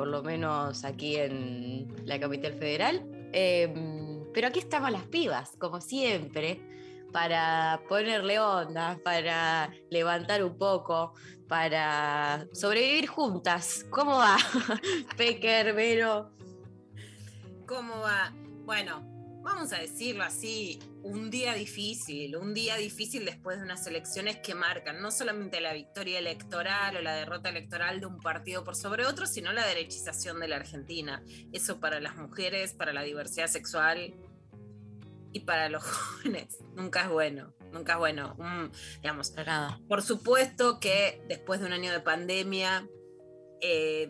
por lo menos aquí en la capital federal. Em, pero aquí estamos las pibas, como siempre, para ponerle onda, para levantar un poco, para sobrevivir juntas. ¿Cómo va? Pecker, Vero. ¿Cómo va? Bueno, vamos a decirlo así, un día difícil, un día difícil después de unas elecciones que marcan no solamente la victoria electoral o la derrota electoral de un partido por sobre otro, sino la derechización de la Argentina. Eso para las mujeres, para la diversidad sexual y para los jóvenes. Nunca es bueno, nunca es bueno. Mm, digamos, por supuesto que después de un año de pandemia, eh,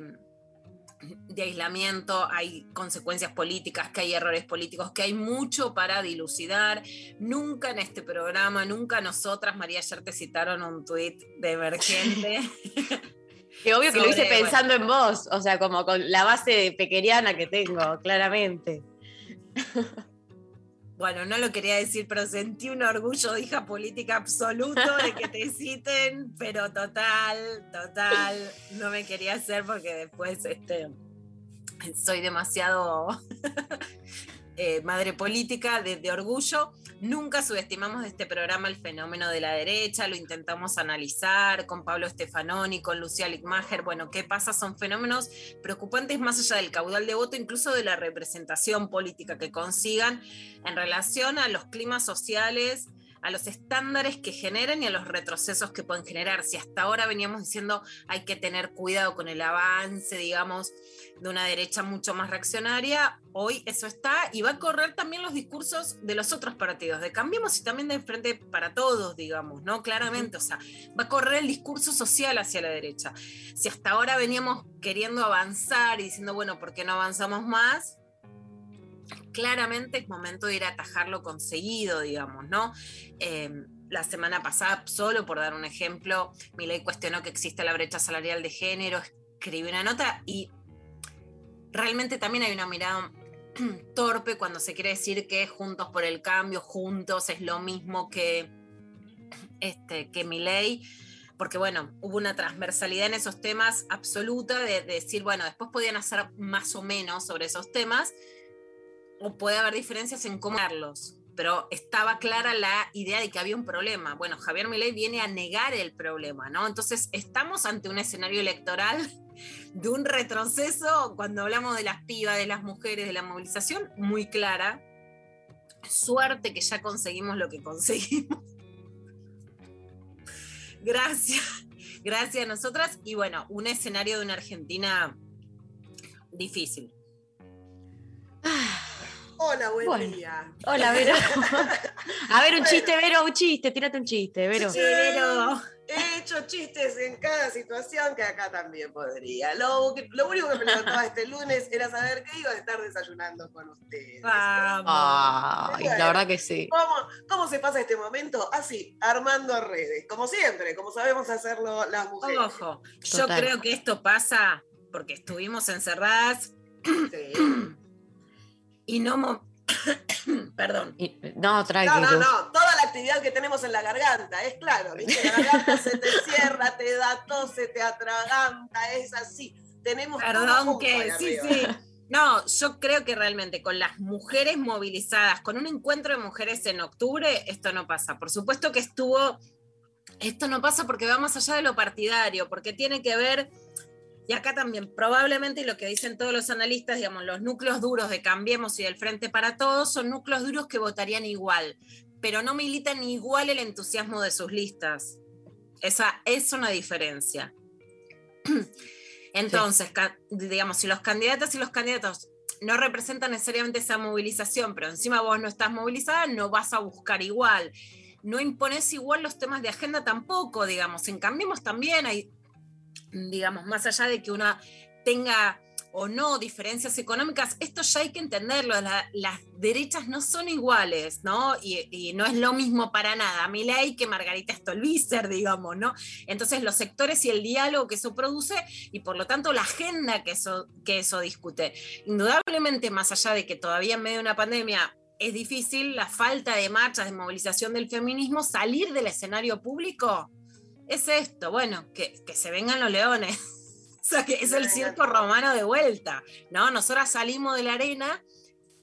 de aislamiento, hay consecuencias políticas, que hay errores políticos, que hay mucho para dilucidar. Nunca en este programa, nunca nosotras, María, ayer te citaron un tuit de emergente. Que obvio que lo hice bueno. pensando en vos, o sea, como con la base pequeriana que tengo, claramente. Bueno, no lo quería decir, pero sentí un orgullo de hija política absoluto de que te citen, pero total, total, no me quería hacer porque después este, soy demasiado eh, madre política de, orgullo. Nunca subestimamos de este programa el fenómeno de la derecha, lo intentamos analizar con Pablo Stefanoni, con Lucía Lickmacher. Bueno, ¿qué pasa? Son fenómenos preocupantes más allá del caudal de voto, incluso de la representación política que consigan en relación a los climas sociales, a los estándares que generan y a los retrocesos que pueden generar. Si hasta ahora veníamos diciendo hay que tener cuidado con el avance, digamos, de una derecha mucho más reaccionaria, hoy eso está y va a correr también los discursos de los otros partidos, de Cambiemos y también de Frente para Todos, digamos, ¿no? Claramente, o sea, va a correr el discurso social hacia la derecha. Si hasta ahora veníamos queriendo avanzar y diciendo, bueno, ¿por qué no avanzamos más? claramente es momento de ir a atajarlo conseguido, digamos, ¿no? Eh, la semana pasada, solo por dar un ejemplo, Milei cuestionó que existe la brecha salarial de género, escribió una nota y realmente también hay una mirada torpe cuando se quiere decir que Juntos por el Cambio, juntos es lo mismo que, este, que Milei porque bueno, hubo una transversalidad en esos temas absoluta de, de decir, bueno, después podían hacer más o menos sobre esos temas, o puede haber diferencias en cómo darlos, pero estaba clara la idea de que había un problema. Bueno, Javier Milei viene a negar el problema, ¿no? Entonces, estamos ante un escenario electoral de un retroceso cuando hablamos de las pibas, de las mujeres, de la movilización, muy clara. Suerte que ya conseguimos lo que conseguimos. Gracias, gracias a nosotras. Y bueno, un escenario de una Argentina difícil. Hola, buen Bueno. día. Hola, Vero. A ver, un chiste, Vero, un chiste, tírate un chiste, Vero. Sí, He hecho chistes en cada situación que acá también podría. Lo, único que me levantaba este lunes era saber que iba a estar desayunando con ustedes. vamos. Ay, la verdad que sí. ¿Cómo, ¿Cómo se pasa este momento? Así, armando redes, como siempre, como sabemos hacerlo las mujeres. Ojo, yo Total. creo que esto pasa porque estuvimos encerradas Sí. Y no... mo- Perdón. Y- no, No, tranquilo. no, no, toda la actividad que tenemos en la garganta, es claro, ¿viste? La garganta se te cierra, te da tos, se te atraganta, es así. Tenemos Perdón que sí, sí. No, yo creo que realmente con las mujeres movilizadas, con un encuentro de mujeres en octubre, esto no pasa. Por supuesto que estuvo, esto no pasa porque va más allá de lo partidario, porque tiene que ver Y acá también, probablemente lo que dicen todos los analistas, digamos, los núcleos duros de Cambiemos y del Frente para Todos son núcleos duros que votarían igual, pero no militan igual el entusiasmo de sus listas. Esa es una diferencia. Entonces, digamos, si los candidatos y los candidatos no representan necesariamente esa movilización, pero encima vos no estás movilizada, no vas a buscar igual. No impones igual los temas de agenda tampoco, digamos. En Cambiemos también hay, digamos, más allá de que una tenga o no diferencias económicas, esto ya hay que entenderlo, la- las derechas no son iguales, ¿no? Y, y no es lo mismo para nada, Milei que Margarita Stolbizer, digamos, ¿no? Entonces los sectores y el diálogo que eso produce y por lo tanto la agenda que eso, que eso discute. Indudablemente, más allá de que todavía en medio de una pandemia es difícil, la falta de marchas, de movilización del feminismo, salir del escenario público, es esto, bueno, que, que se vengan los leones. O sea, que es el circo romano de vuelta, ¿no? Nosotras salimos de la arena,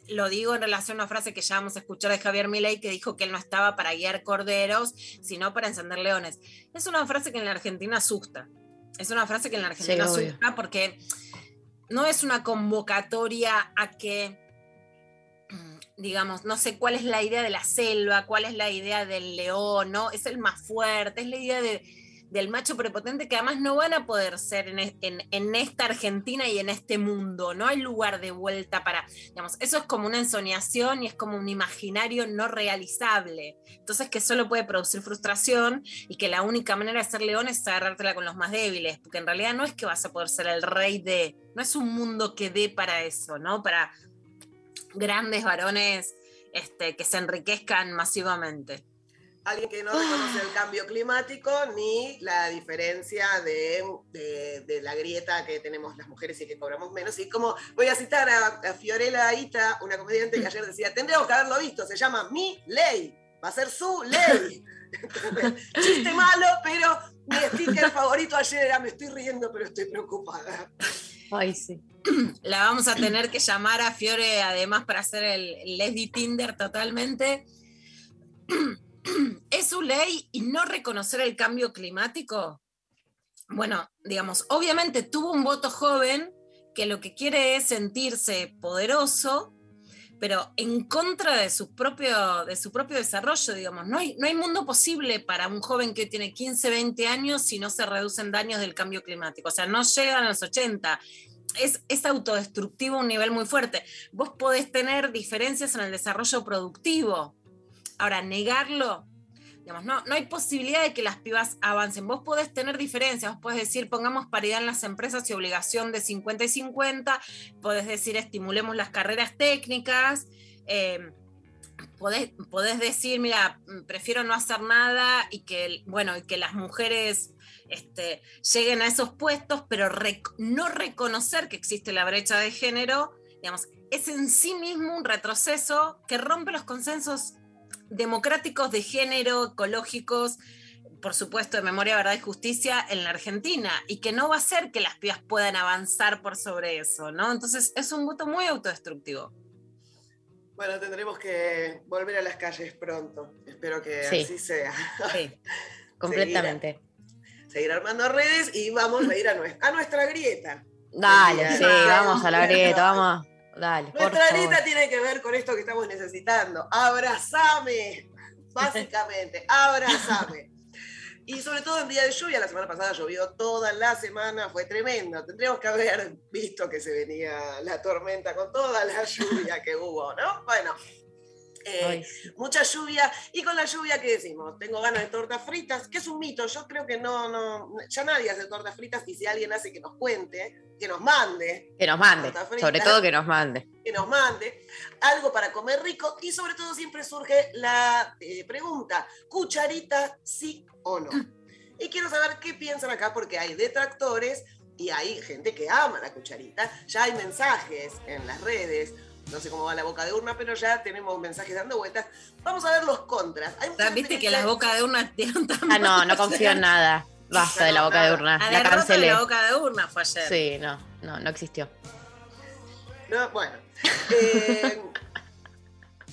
lo digo en relación a una frase que ya vamos a escuchar de Javier Milei, que dijo que él no estaba para guiar corderos, sino para encender leones. Es una frase que en la Argentina asusta. Es una frase que en la Argentina asusta porque no es una convocatoria a que, digamos, no sé cuál es la idea de la selva, cuál es la idea del león, ¿no? Es el más fuerte, es la idea de, del macho prepotente que además no van a poder ser en, en- en esta Argentina y en este mundo, no hay lugar de vuelta para, digamos, eso es como una ensoñación y es como un imaginario no realizable, entonces que solo puede producir frustración y que la única manera de ser león es agarrártela con los más débiles, porque en realidad no es que vas a poder ser el rey de, no es un mundo que dé para eso, ¿no? Para grandes varones este, que se enriquezcan masivamente. Alguien que no reconoce el cambio climático ni la diferencia de, de- de la grieta que tenemos las mujeres y que cobramos menos. Y como voy a citar a, a Fiorella Ita, una comediante que ayer decía, tendríamos que haberlo visto, se llama Mi Ley, va a ser su ley. Chiste malo, pero mi sticker favorito ayer era me estoy riendo, pero estoy preocupada. Ay, sí. La vamos a tener que llamar a Fiore además para hacer el, Leslie Tinder totalmente. ¿Es su ley y no reconocer el cambio climático? Bueno, digamos, obviamente tuvo un voto joven que lo que quiere es sentirse poderoso, pero en contra de su propio, de su propio desarrollo, digamos. No hay, no hay mundo posible para un joven que tiene 15, 20 años si no se reducen daños del cambio climático. O sea, no llegan a los 80 es, es autodestructivo a un nivel muy fuerte. Vos podés tener diferencias en el desarrollo productivo. Ahora, negarlo, digamos, no, no hay posibilidad de que las pibas avancen. Vos podés tener diferencias, vos podés decir, pongamos paridad en las empresas y obligación de 50 y 50, podés decir, estimulemos las carreras técnicas. eh, Podés, decir, mira, prefiero no hacer nada y que, bueno, y que las mujeres este, lleguen a esos puestos, pero no reconocer que existe la brecha de género, digamos, es en sí mismo un retroceso que rompe los consensos democráticos de género, ecológicos, por supuesto, de memoria, verdad y justicia en la Argentina, y que no va a hacer que las pibas puedan avanzar por sobre eso, ¿no? Entonces es un voto muy autodestructivo. Bueno, tendremos que volver a las calles pronto. Espero que Sí. así sea. Sí, completamente. Seguir armando redes y vamos a ir a nuestra, a nuestra grieta. Dale, Sí, vamos. a la grieta, vamos. Dale, Nuestra grieta tiene que ver con esto que estamos necesitando. Abrazame, básicamente, abrazame. Y sobre todo en día de lluvia, la semana pasada llovió toda la semana, fue tremendo. Tendríamos que haber visto que se venía la tormenta con toda la lluvia que hubo, ¿no? Bueno, eh, mucha lluvia. Y con la lluvia, ¿qué decimos? Tengo ganas de tortas fritas, que es un mito. Yo creo que no, no, ya nadie hace tortas fritas y si alguien hace que nos cuente, que nos mande, Que nos mande, sobre todo que nos mande. que nos mande algo para comer rico y sobre todo siempre surge la eh, pregunta, ¿cucharita sí o no? Y quiero saber qué piensan acá porque hay detractores y hay gente que ama la cucharita, ya hay mensajes en las redes. No sé cómo va la boca de urna, pero ya tenemos mensajes dando vueltas. Vamos a ver los contras. Hay gente Viste que dice- las bocas de urna dieron tan Ah, no, no confío en nada. Basta de la boca de urna. La La derrota de cancelé. la boca de urna fue ayer. Sí, no, no, no existió. No, bueno. eh,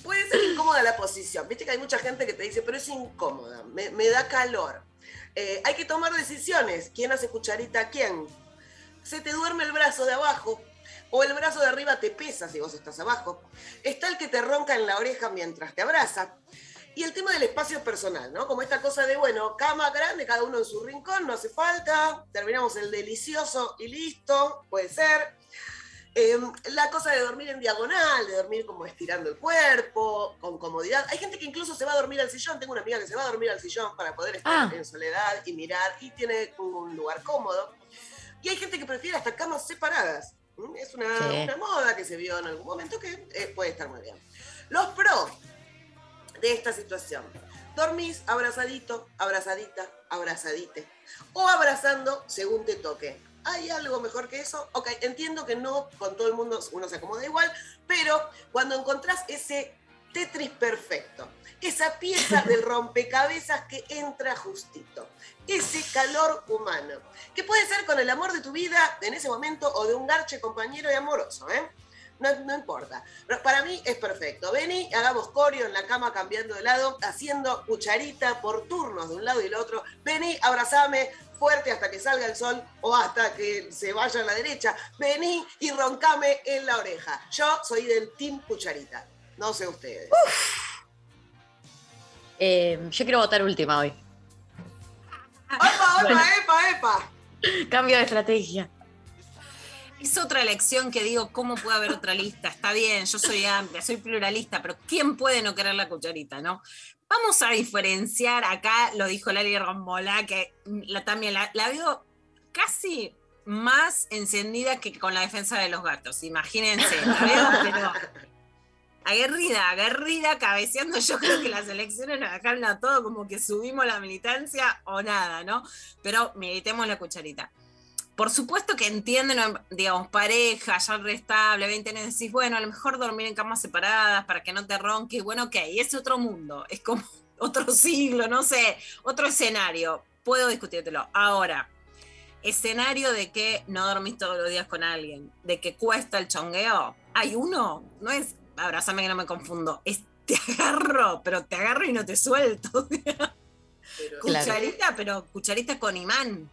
puede ser incómoda la posición. Viste que hay mucha gente que te dice, pero es incómoda, me, da calor. Eh, hay que tomar decisiones. ¿Quién hace cucharita a quién? se te duerme el brazo de abajo o el brazo de arriba te pesa si vos estás abajo. Está el que te ronca en la oreja mientras te abraza. Y el tema del espacio personal, ¿no? Como esta cosa de, bueno, cama grande, cada uno en su rincón, no hace falta, terminamos el delicioso y listo, puede ser. Eh, la cosa de dormir en diagonal, de dormir como estirando el cuerpo, con comodidad. Hay gente que incluso se va a dormir al sillón. Tengo una amiga que se va a dormir al sillón para poder estar Ah. en soledad y mirar y tiene un lugar cómodo. Y hay gente que prefiere hasta camas separadas. ¿Mm? Es una, Sí. una moda que se vio en algún momento que eh, puede estar muy bien. Los pros de esta situación. Dormís abrazadito, abrazadita, abrazadite. O abrazando según te toque. ¿Hay algo mejor que eso? Ok, entiendo que no con todo el mundo uno se acomoda igual, pero cuando encontrás ese Tetris perfecto, esa pieza del rompecabezas que entra justito, ese calor humano, que puede ser con el amor de tu vida en ese momento o de un garche compañero y amoroso, ¿eh? No, no importa. Pero para mí es perfecto. Vení, hagamos coreo en la cama cambiando de lado, haciendo cucharita por turnos de un lado y del otro. Vení, abrazame fuerte hasta que salga el sol o hasta que se vaya a la derecha. Vení y roncame en la oreja. Yo soy del team cucharita. No sé ustedes. Eh, yo quiero votar última hoy. ¡Epa, Bueno. epa, epa, epa! Cambio de estrategia. Es otra elección que digo, ¿cómo puede haber otra lista? Está bien, yo soy amplia, soy pluralista, pero ¿quién puede no querer la cucharita, no? Vamos a diferenciar, acá lo dijo Lali Rambola, que la, también la, la veo casi más encendida que con la defensa de los gatos, imagínense, la veo, pero aguerrida, aguerrida, cabeceando, yo creo que las elecciones nos dejaron a todo como que subimos la militancia o nada, ¿no? Pero militemos la cucharita. Por supuesto que entienden, digamos, pareja, ya restable, 20 años, decís, bueno, a lo mejor dormir en camas separadas para que no te ronque, bueno, ok, es otro mundo, es como otro siglo, no sé, otro escenario, puedo discutírtelo. Ahora, escenario de que no dormís todos los días con alguien, de que cuesta el chongueo, hay uno, no es, abrazame que no me confundo, es te agarro, pero te agarro y no te suelto. Pero- Claro. Cucharita, pero cucharita con imán.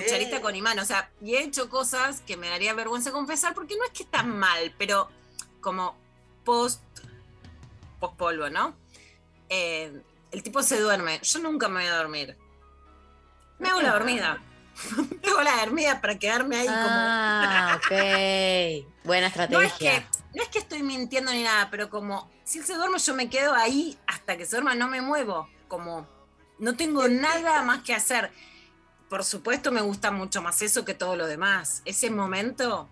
Sí. Cucharita con imán. O sea, y he hecho cosas que me daría vergüenza confesar porque no es que están mal, pero como post, post polvo, ¿no? Eh, el tipo se duerme. Yo nunca me voy a dormir. Me hago la dormida. me hago la dormida para quedarme ahí como. Ah, ok. Buena No es, estrategia. que, no es que estoy mintiendo ni nada, pero como si él se duerme, yo me quedo ahí hasta que se duerma, no me muevo. Como no tengo nada más que hacer. Por supuesto, me gusta mucho más eso que todo lo demás. Ese momento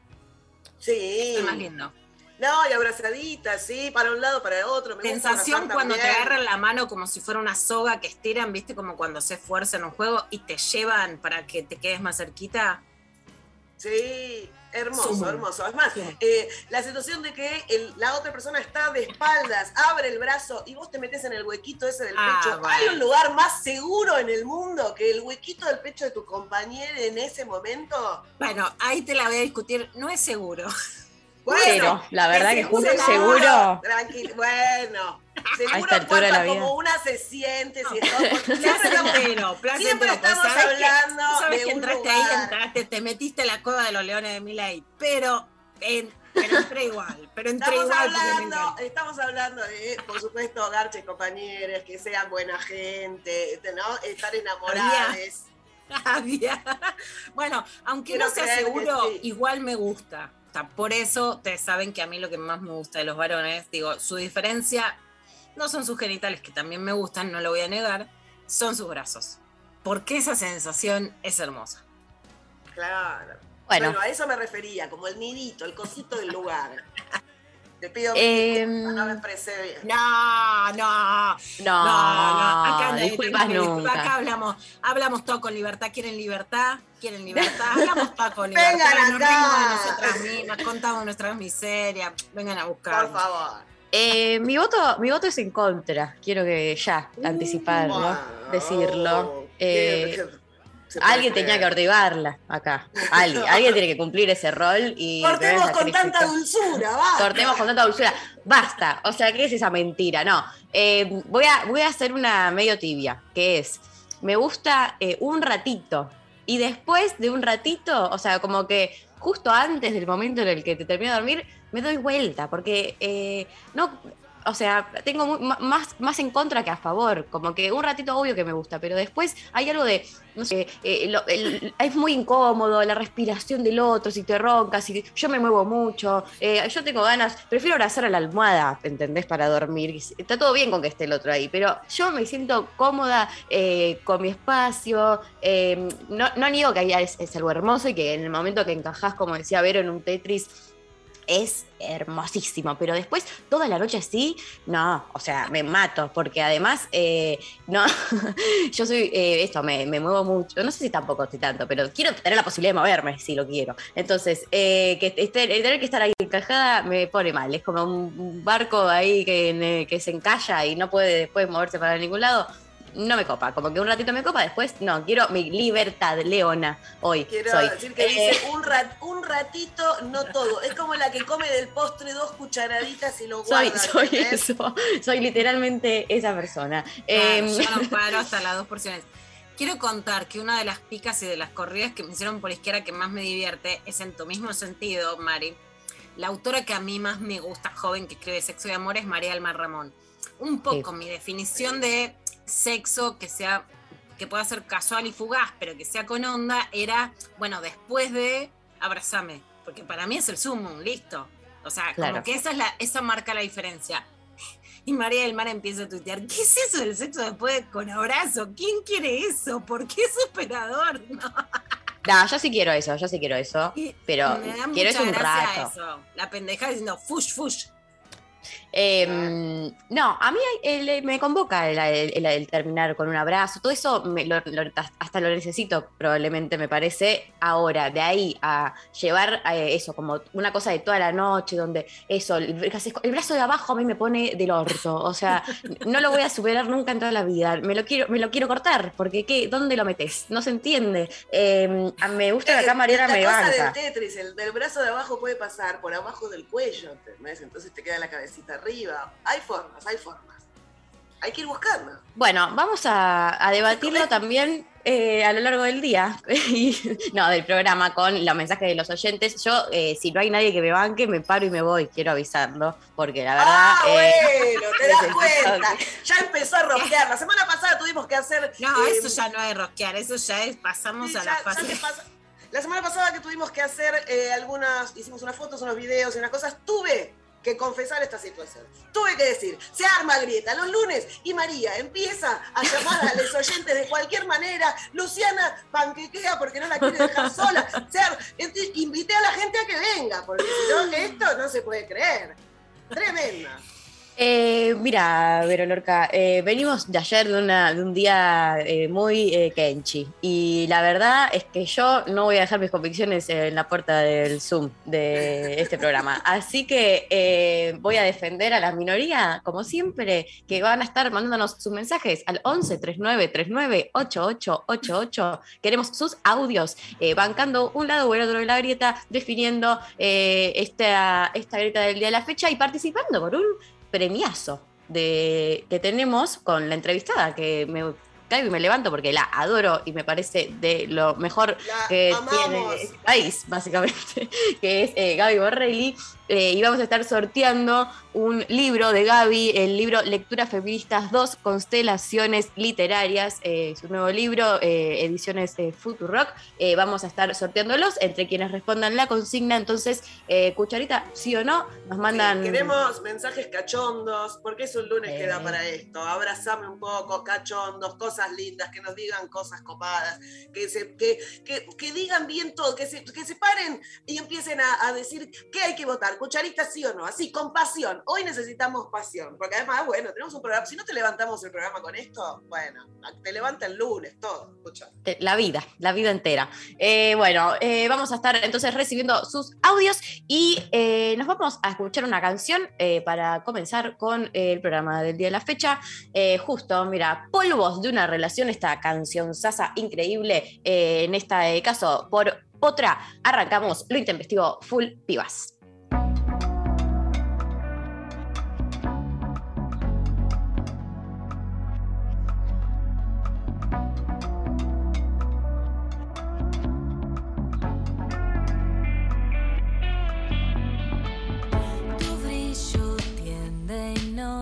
Sí. es más lindo. No, y abrazadita, sí, para un lado, para el otro. Me Sensación cuando te agarran la mano como si fuera una soga que estiran, viste, como cuando se fuerza en un juego y te llevan para que te quedes más cerquita. Sí, hermoso, Sumo. hermoso. Es más, eh, la situación de que el- la otra persona está de espaldas, abre el brazo y vos te metes en el huequito ese del Ah, pecho. bueno. ¿Hay un lugar más seguro en el mundo que el huequito del pecho de tu compañero en ese momento? Bueno, ahí te la voy a discutir. No es seguro. Pero la verdad que justo seguro. seguro. Tranquilo, bueno. Seguro esta altura de la vida. como una se siente, si es todo, porque Siempre estamos, pues, estamos ¿sabes que- hablando sabes de que entraste ahí, entraste, te metiste la cueva de los leones de Milay, pero, en- pero entré igual, pero entré Estamos igual hablando, estamos hablando de, por supuesto, garches compañeros, que sean buena gente, ¿no? Estar enamorados. Había- Bueno, aunque Quiero no sea seguro, sí. igual me gusta. Por eso ustedes saben que a mí lo que más me gusta de los varones, digo, su diferencia no son sus genitales, que también me gustan, no lo voy a negar, son sus brazos. Porque esa sensación es hermosa. Claro. Bueno, Bueno, a eso me refería, como el nidito, el cosito del lugar. Te pido disculpas, no me expresé bien. No, no, no, no, no. Acá disculpas tiene disculpa. nunca. Acá hablamos, hablamos todo con libertad. ¿Quieren libertad? ¿Quieren libertad? Hablamos todo con libertad. Vengan Nos acá. reímos de nosotras mismas, contamos nuestras miserias. Vengan a buscar. Por favor. Eh, mi, voto, mi voto es en contra. Quiero que ya Uh, anticiparlo, Wow. decirlo. ¿Qué- Eh, se alguien tenía que creer? ortigarla acá. Alguien, alguien tiene que cumplir ese rol y. Cortemos con tanta dulzura, va. Cortemos con tanta dulzura. Basta. O sea, ¿qué es esa mentira? No. Eh, voy, a, voy a hacer una medio tibia, que es, me gusta eh, un ratito y después de un ratito, o sea, como que justo antes del momento en el que te termino de dormir, me doy vuelta, porque eh, no, o sea, tengo más, más en contra que a favor. Como que un ratito obvio que me gusta, pero después hay algo de, no sé, eh, lo- es muy incómodo la respiración del otro, si te roncas, si yo me muevo mucho, eh, yo tengo ganas, prefiero abrazar a la almohada, ¿entendés? Para dormir. Está todo bien con que esté el otro ahí, pero yo me siento cómoda eh, con mi espacio. no, no niego que ahí es, es algo hermoso y que en el momento que encajás, como decía Vero, en un Tetris es hermosísimo, pero después toda la noche así, no, o sea, me mato, porque además, eh, no, yo soy, eh, esto, me, me muevo mucho, no sé si tampoco estoy tanto, pero quiero tener la posibilidad de moverme si lo quiero. Entonces, eh, que esté- tener que estar ahí encajada me pone mal, es como un barco ahí que, que se encalla y no puede después moverse para ningún lado. No me copa, como que un ratito me copa, después no, quiero mi libertad, Leona, hoy. Quiero soy. decir que Eh, dice un, rat- un ratito, no todo. Es como la que come del postre dos cucharaditas y lo soy, guarda. soy ¿entendés? eso, soy literalmente esa persona. Em, yo no paro hasta las dos porciones. Quiero contar que una de las picas y de las corridas que me hicieron por izquierda que más me divierte es en tu mismo sentido, Mari. La autora que a mí más me gusta, joven, que escribe Sexo y Amor, es María Alma Ramón. Un poco mi definición de sexo que sea que pueda ser casual y fugaz, pero que sea con onda, era, bueno, después de abrazame, porque para mí es el sumum, listo. O sea, Claro. como que esa, es la, esa marca la diferencia. Y María del Mar empieza a tuitear, ¿qué es eso del sexo después de- con abrazo? ¿Quién quiere eso? ¿Por qué es superador? No. no, yo sí quiero eso, yo sí quiero eso, pero quiero eso un rato. eso. La pendeja diciendo, fush, fush. Em, no, a mí el- me convoca el, el- el- el terminar con un abrazo, todo eso me- lo- lo- hasta lo necesito probablemente me parece. Ahora, de ahí a llevar eh, eso como una cosa de toda la noche, donde eso, el, el brazo de abajo a mí me pone del orto, o sea, no lo voy a superar nunca en toda la vida, me lo quiero, me lo quiero cortar, porque ¿qué? ¿dónde lo metes? No se entiende. Em, me gusta que acá Mariana la me cosa banca. del Tetris, el del brazo de abajo puede pasar por abajo del cuello, ¿entendés? Entonces te queda la cabecita arriba. Hay formas, hay formas. Hay que ir buscando. Bueno, vamos a, a debatirlo también eh, a lo largo del día, y- no, del programa, con los mensajes de los oyentes. Yo, eh, si no hay nadie que me banque, me paro y me voy, quiero avisarlo, porque la verdad... ah, eh, bueno, te das cuenta. Ya empezó a rosquear. La semana pasada tuvimos que hacer. No, eh, eso ya no es rosquear, eso ya es, pasamos Sí, a ya- la fase. La semana pasada que tuvimos que hacer eh, algunas, hicimos unas fotos, unos videos y unas cosas, tuve que confesar esta situación. Tuve que decir, se arma grieta los lunes y María empieza a llamar a los oyentes de cualquier manera. Luciana panquequea porque no la quiere dejar sola. O sea, ent- invité a la gente a que venga, porque si no, esto no se puede creer. Tremenda. Eh, mira, Vero Lorca, eh, venimos de ayer de, un día eh, muy eh, kenchi, y la verdad es que yo no voy a dejar mis convicciones en la puerta del Zoom de este programa. Así que voy a defender a la minoría, como siempre, que van a estar mandándonos sus mensajes al 11 39 39 8888. Queremos sus audios, bancando un lado o el otro de la grieta, definiendo esta, esta grieta del día de la fecha y participando por un premiazo de, que tenemos con la entrevistada, que me caigo y me levanto porque la adoro y me parece de lo mejor La que amamos. tiene este país, básicamente, que es eh, Gaby Borrelli. Eh, y vamos a estar sorteando un libro de Gaby, el libro Lecturas Feministas 2, Constelaciones Literarias, eh, su nuevo libro, eh, ediciones eh, Futurock. Eh, vamos a estar sorteándolos entre quienes respondan la consigna. Entonces, eh, Cucharita, sí o no, nos mandan... Sí, queremos mensajes cachondos, porque es un lunes que da para esto. Abrazame un poco, cachondos, cosas lindas, que nos digan cosas copadas, que, se, que, que, que digan bien todo, que se, que se paren y empiecen a, a decir qué hay que votar, cucharita sí o no, así, con pasión. Hoy necesitamos pasión, porque además, bueno, tenemos un programa. Si no te levantamos el programa con esto, bueno, te levanta el lunes, todo, escucha. Eh, La vida, la vida entera. Eh, bueno, eh, vamos a estar entonces recibiendo sus audios y nos vamos a escuchar una canción para comenzar con el programa del día de la fecha. Justo, mira, Polvos de una relación, esta canción sasa increíble, en este caso por otra, arrancamos lo intempestivo Full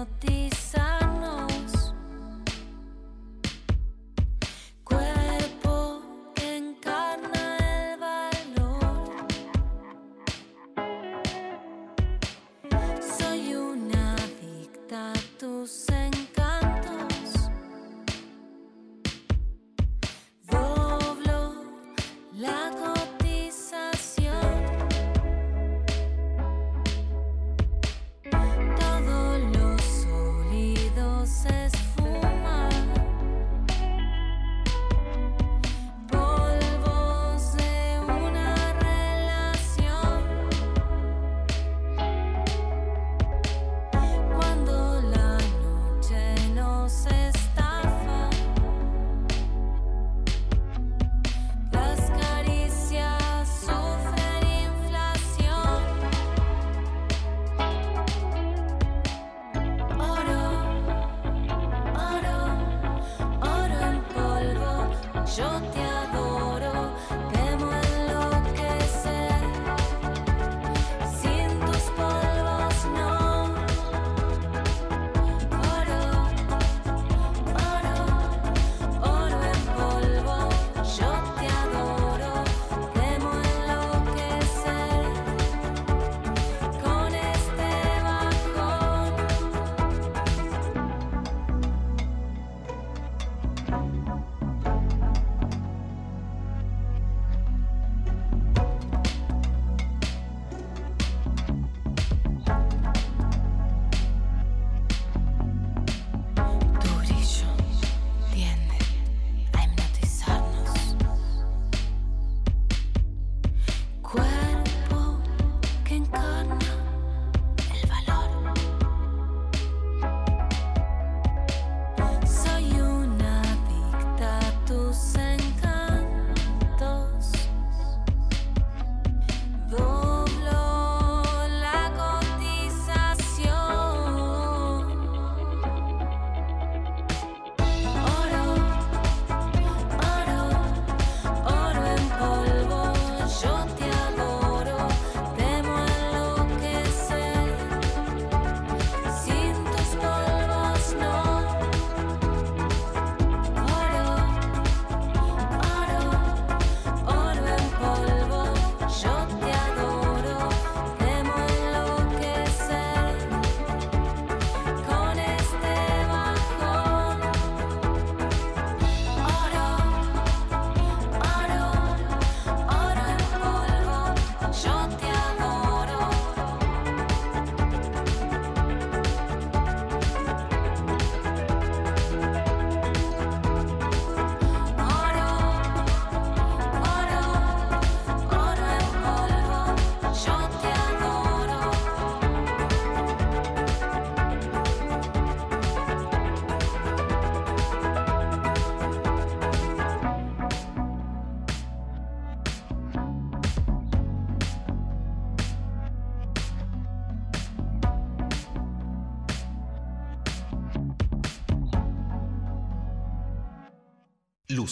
Hipnotizarnos.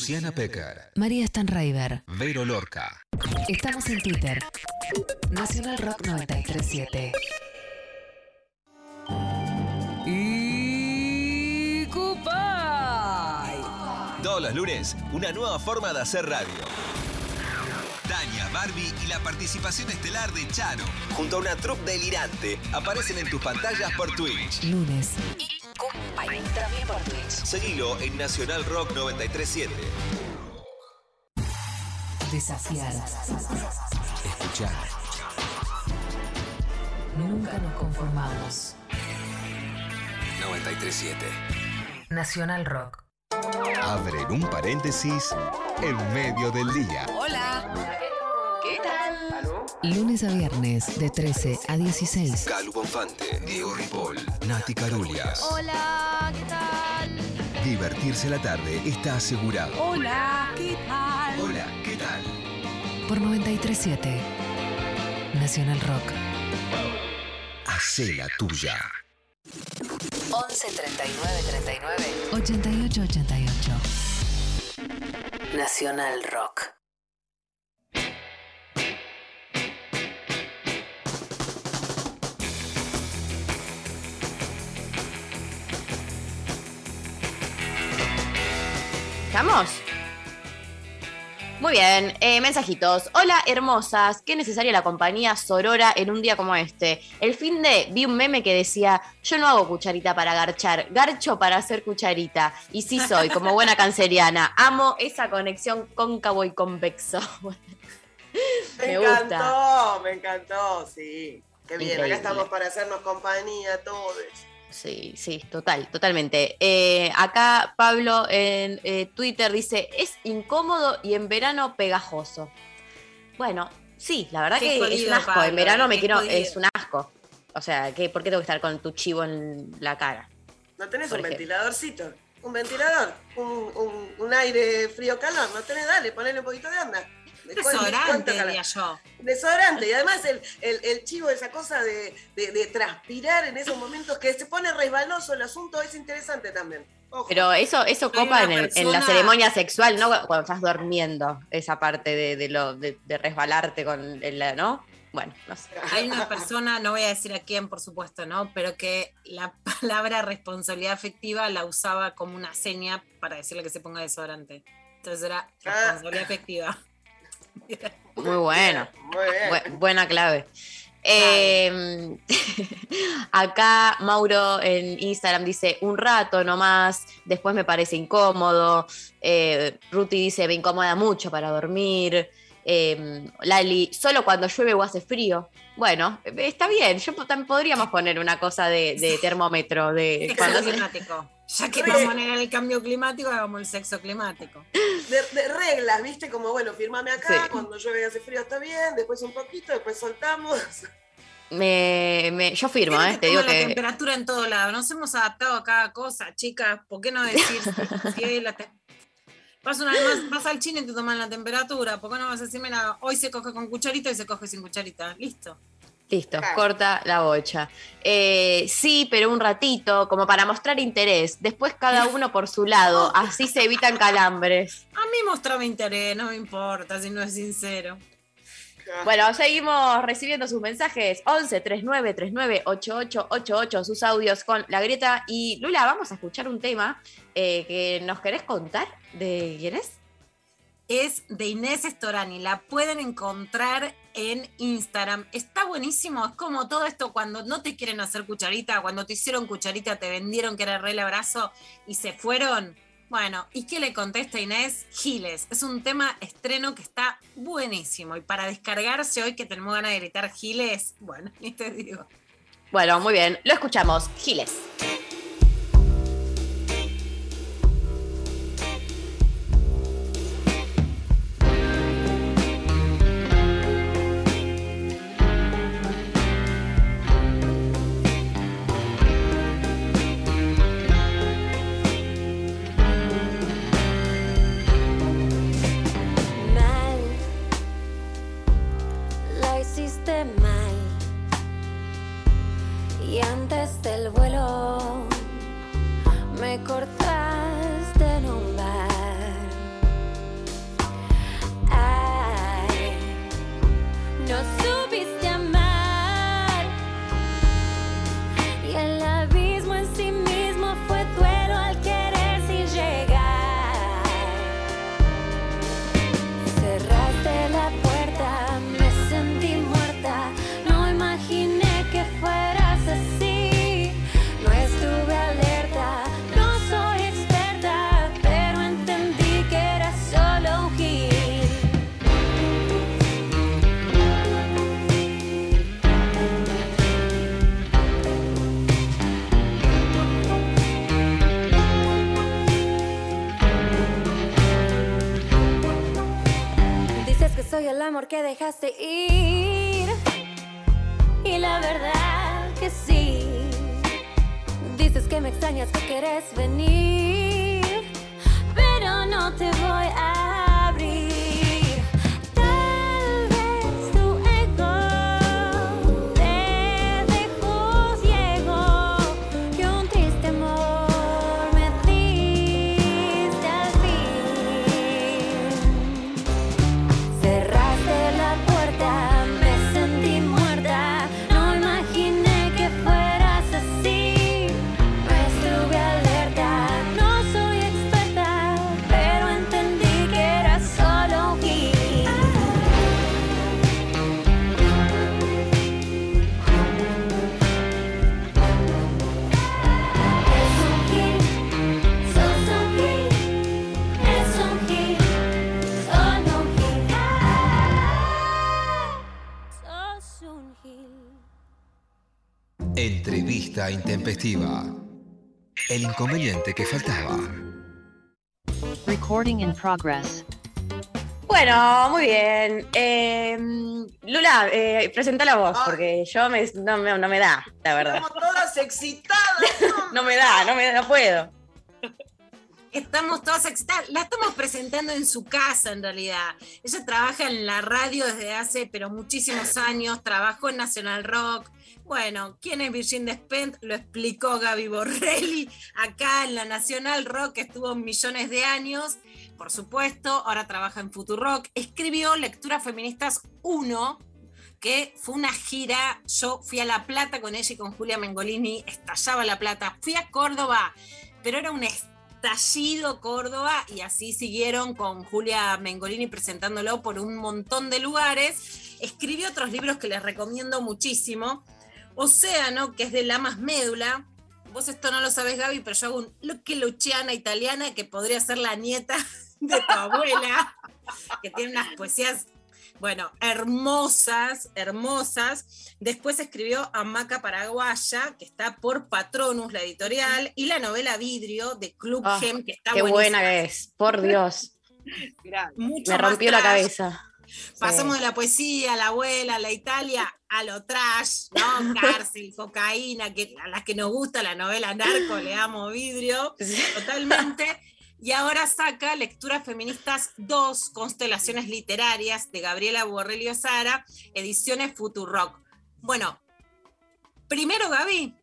Luciana Pecker, María Stanraiver. Vero Lorca. Estamos en Twitter. Nacional Rock 937. Y Cupay. Todos los lunes, una nueva forma de hacer radio. Tania, Barbie y la participación estelar de Charo, junto a una troupe delirante, aparecen en tus pantallas por Twitch. Lunes. Seguilo en Nacional Rock 937. Desafiar. Escuchar. Nunca nos conformamos. 937. Nacional Rock. Abren un paréntesis en medio del día. Hola. ¿Qué tal? Lunes a viernes de 13 a 16. Calu Bonfante, Diego Ripoll, Nati Carulias. Hola, ¿qué tal? Divertirse la tarde está asegurado. Hola. ¿Qué tal? Hola, ¿qué tal? Por 937. Nacional Rock. Hacé la tuya. 11 39 39 88 88. Nacional Rock. ¿Estamos? Muy bien, eh, mensajitos. Hola, hermosas. Qué necesaria la compañía Sorora en un día como este. El fin de vi un meme que decía: Yo no hago cucharita para garchar, garcho para hacer cucharita. Y sí soy, como buena canceriana. Amo esa conexión cóncavo y convexo. Me, Me gusta. encantó, me encantó, sí. Qué bien, Increíble. acá estamos para hacernos compañía todos. Sí, sí, total, totalmente. Eh, acá Pablo en eh, Twitter dice, es incómodo y en verano pegajoso. Bueno, sí, la verdad Qué que es un asco. Pablo, en verano me quiero, jodido. es un asco. O sea, ¿qué, ¿por qué tengo que estar con tu chivo en la cara? ¿No tenés Por un ejemplo. ventiladorcito? Un ventilador, un, un- un aire frío-calor, ¿no tenés? Dale, ponele un poquito de onda. ¿De cuál- Desodorante, diría yo. Desodorante. Y además el, el, el chivo, esa cosa de, de- de transpirar en esos momentos que se pone resbaloso el asunto, es interesante también. Ojo. Pero eso, eso copa en, el- en la persona- ceremonia sexual, ¿no? Cuando estás durmiendo, esa parte de, de lo, de, de resbalarte con el, ¿no? Bueno, no sé. Hay una persona, no voy a decir a quién, por supuesto, ¿no? Pero que la palabra responsabilidad afectiva la usaba como una seña para decirle que se ponga desodorante. Entonces era Ah. responsabilidad afectiva. Muy bueno. Bu- buena clave. Eh, acá Mauro en Instagram dice un rato nomás, después me parece incómodo. Eh, Ruti dice me incomoda mucho para dormir. Eh, Lali, solo cuando llueve o hace frío. Bueno, eh, está bien. Yo también podríamos poner una cosa de, de termómetro de cuando hace-. Ya que vamos a negar el cambio climático, hagamos el sexo climático. de, de reglas, ¿viste? Como, bueno, firmame acá, Sí. cuando llueve y hace frío está bien, después un poquito, después soltamos. me, me- yo firmo, eh, te digo la que temperatura en todo lado. Nos hemos adaptado a cada cosa, chicas. ¿Por qué no decir si, hoy la te- Vas, una, vas, vas al chino y te toman la temperatura. ¿Por qué no vas a decirme la- hoy se coge con cucharita y se coge sin cucharita? Listo. Listo, Claro. corta la bocha. Eh, sí, pero un ratito, como para mostrar interés. Después cada uno por su lado, así se evitan calambres. A mí mostrame interés, no me importa si no es sincero. Bueno, seguimos recibiendo sus mensajes. 11 39 39 88 88, sus audios con la Greta. Y Lula, vamos a escuchar un tema eh, que nos querés contar de quién es. Es de Inés Estorani. La pueden encontrar en Instagram. Está buenísimo. Es como todo esto cuando no te quieren hacer cucharita, cuando te hicieron cucharita, te vendieron que era re el abrazo y se fueron. Bueno, ¿y qué le contesta Inés? Giles. Es un tema estreno que está buenísimo. Y para descargarse hoy que tenemos ganas de gritar Giles, bueno, ni te digo. Bueno, muy bien, lo escuchamos. Giles. Me Yes. Intempestiva. El inconveniente que faltaba. Recording in progress. Bueno, muy bien. Eh, Lula, eh, presenta la voz, porque yo me- no, me- no me da, la verdad. Estamos todas excitadas. No me da, no, me, no puedo. Estamos todas excitadas. La estamos presentando en su casa, en realidad. Ella trabaja en la radio desde hace, pero muchísimos años. Trabajó en National Rock. Bueno, ¿quién es Virgin Despent? Lo explicó Gaby Borrelli. Acá en la National Rock estuvo millones de años. Por supuesto, ahora trabaja en Futurock. Escribió Lecturas Feministas 1, que fue una gira. Yo fui a La Plata con ella y con Julia Mengolini. Estallaba La Plata. Fui a Córdoba, pero era un estallido Córdoba y así siguieron con Julia Mengolini presentándolo por un montón de lugares. Escribió otros libros que les recomiendo muchísimo. Océano, que es de Lamas Médula. Vos esto no lo sabés, Gaby, pero yo hago un Lucky Luciana italiana que podría ser la nieta de tu abuela, que tiene unas poesías, bueno, hermosas, hermosas. Después escribió Hamaca Paraguaya, que está por Patronus, la editorial, y la novela Vidrio de Club Ah, Gem, que está Qué buenísima. buena que es, por Dios. Mucho Me más rompió la trash. cabeza. Pasamos Sí. de la poesía, la abuela, la Italia, a lo trash, ¿no? Cárcel, cocaína, que a las que nos gusta la novela narco, le amo vidrio, totalmente. Y ahora saca Lecturas Feministas 2, Constelaciones Literarias, de Gabriela Borrelio Sara, ediciones Futurock. Bueno, primero, Gaby,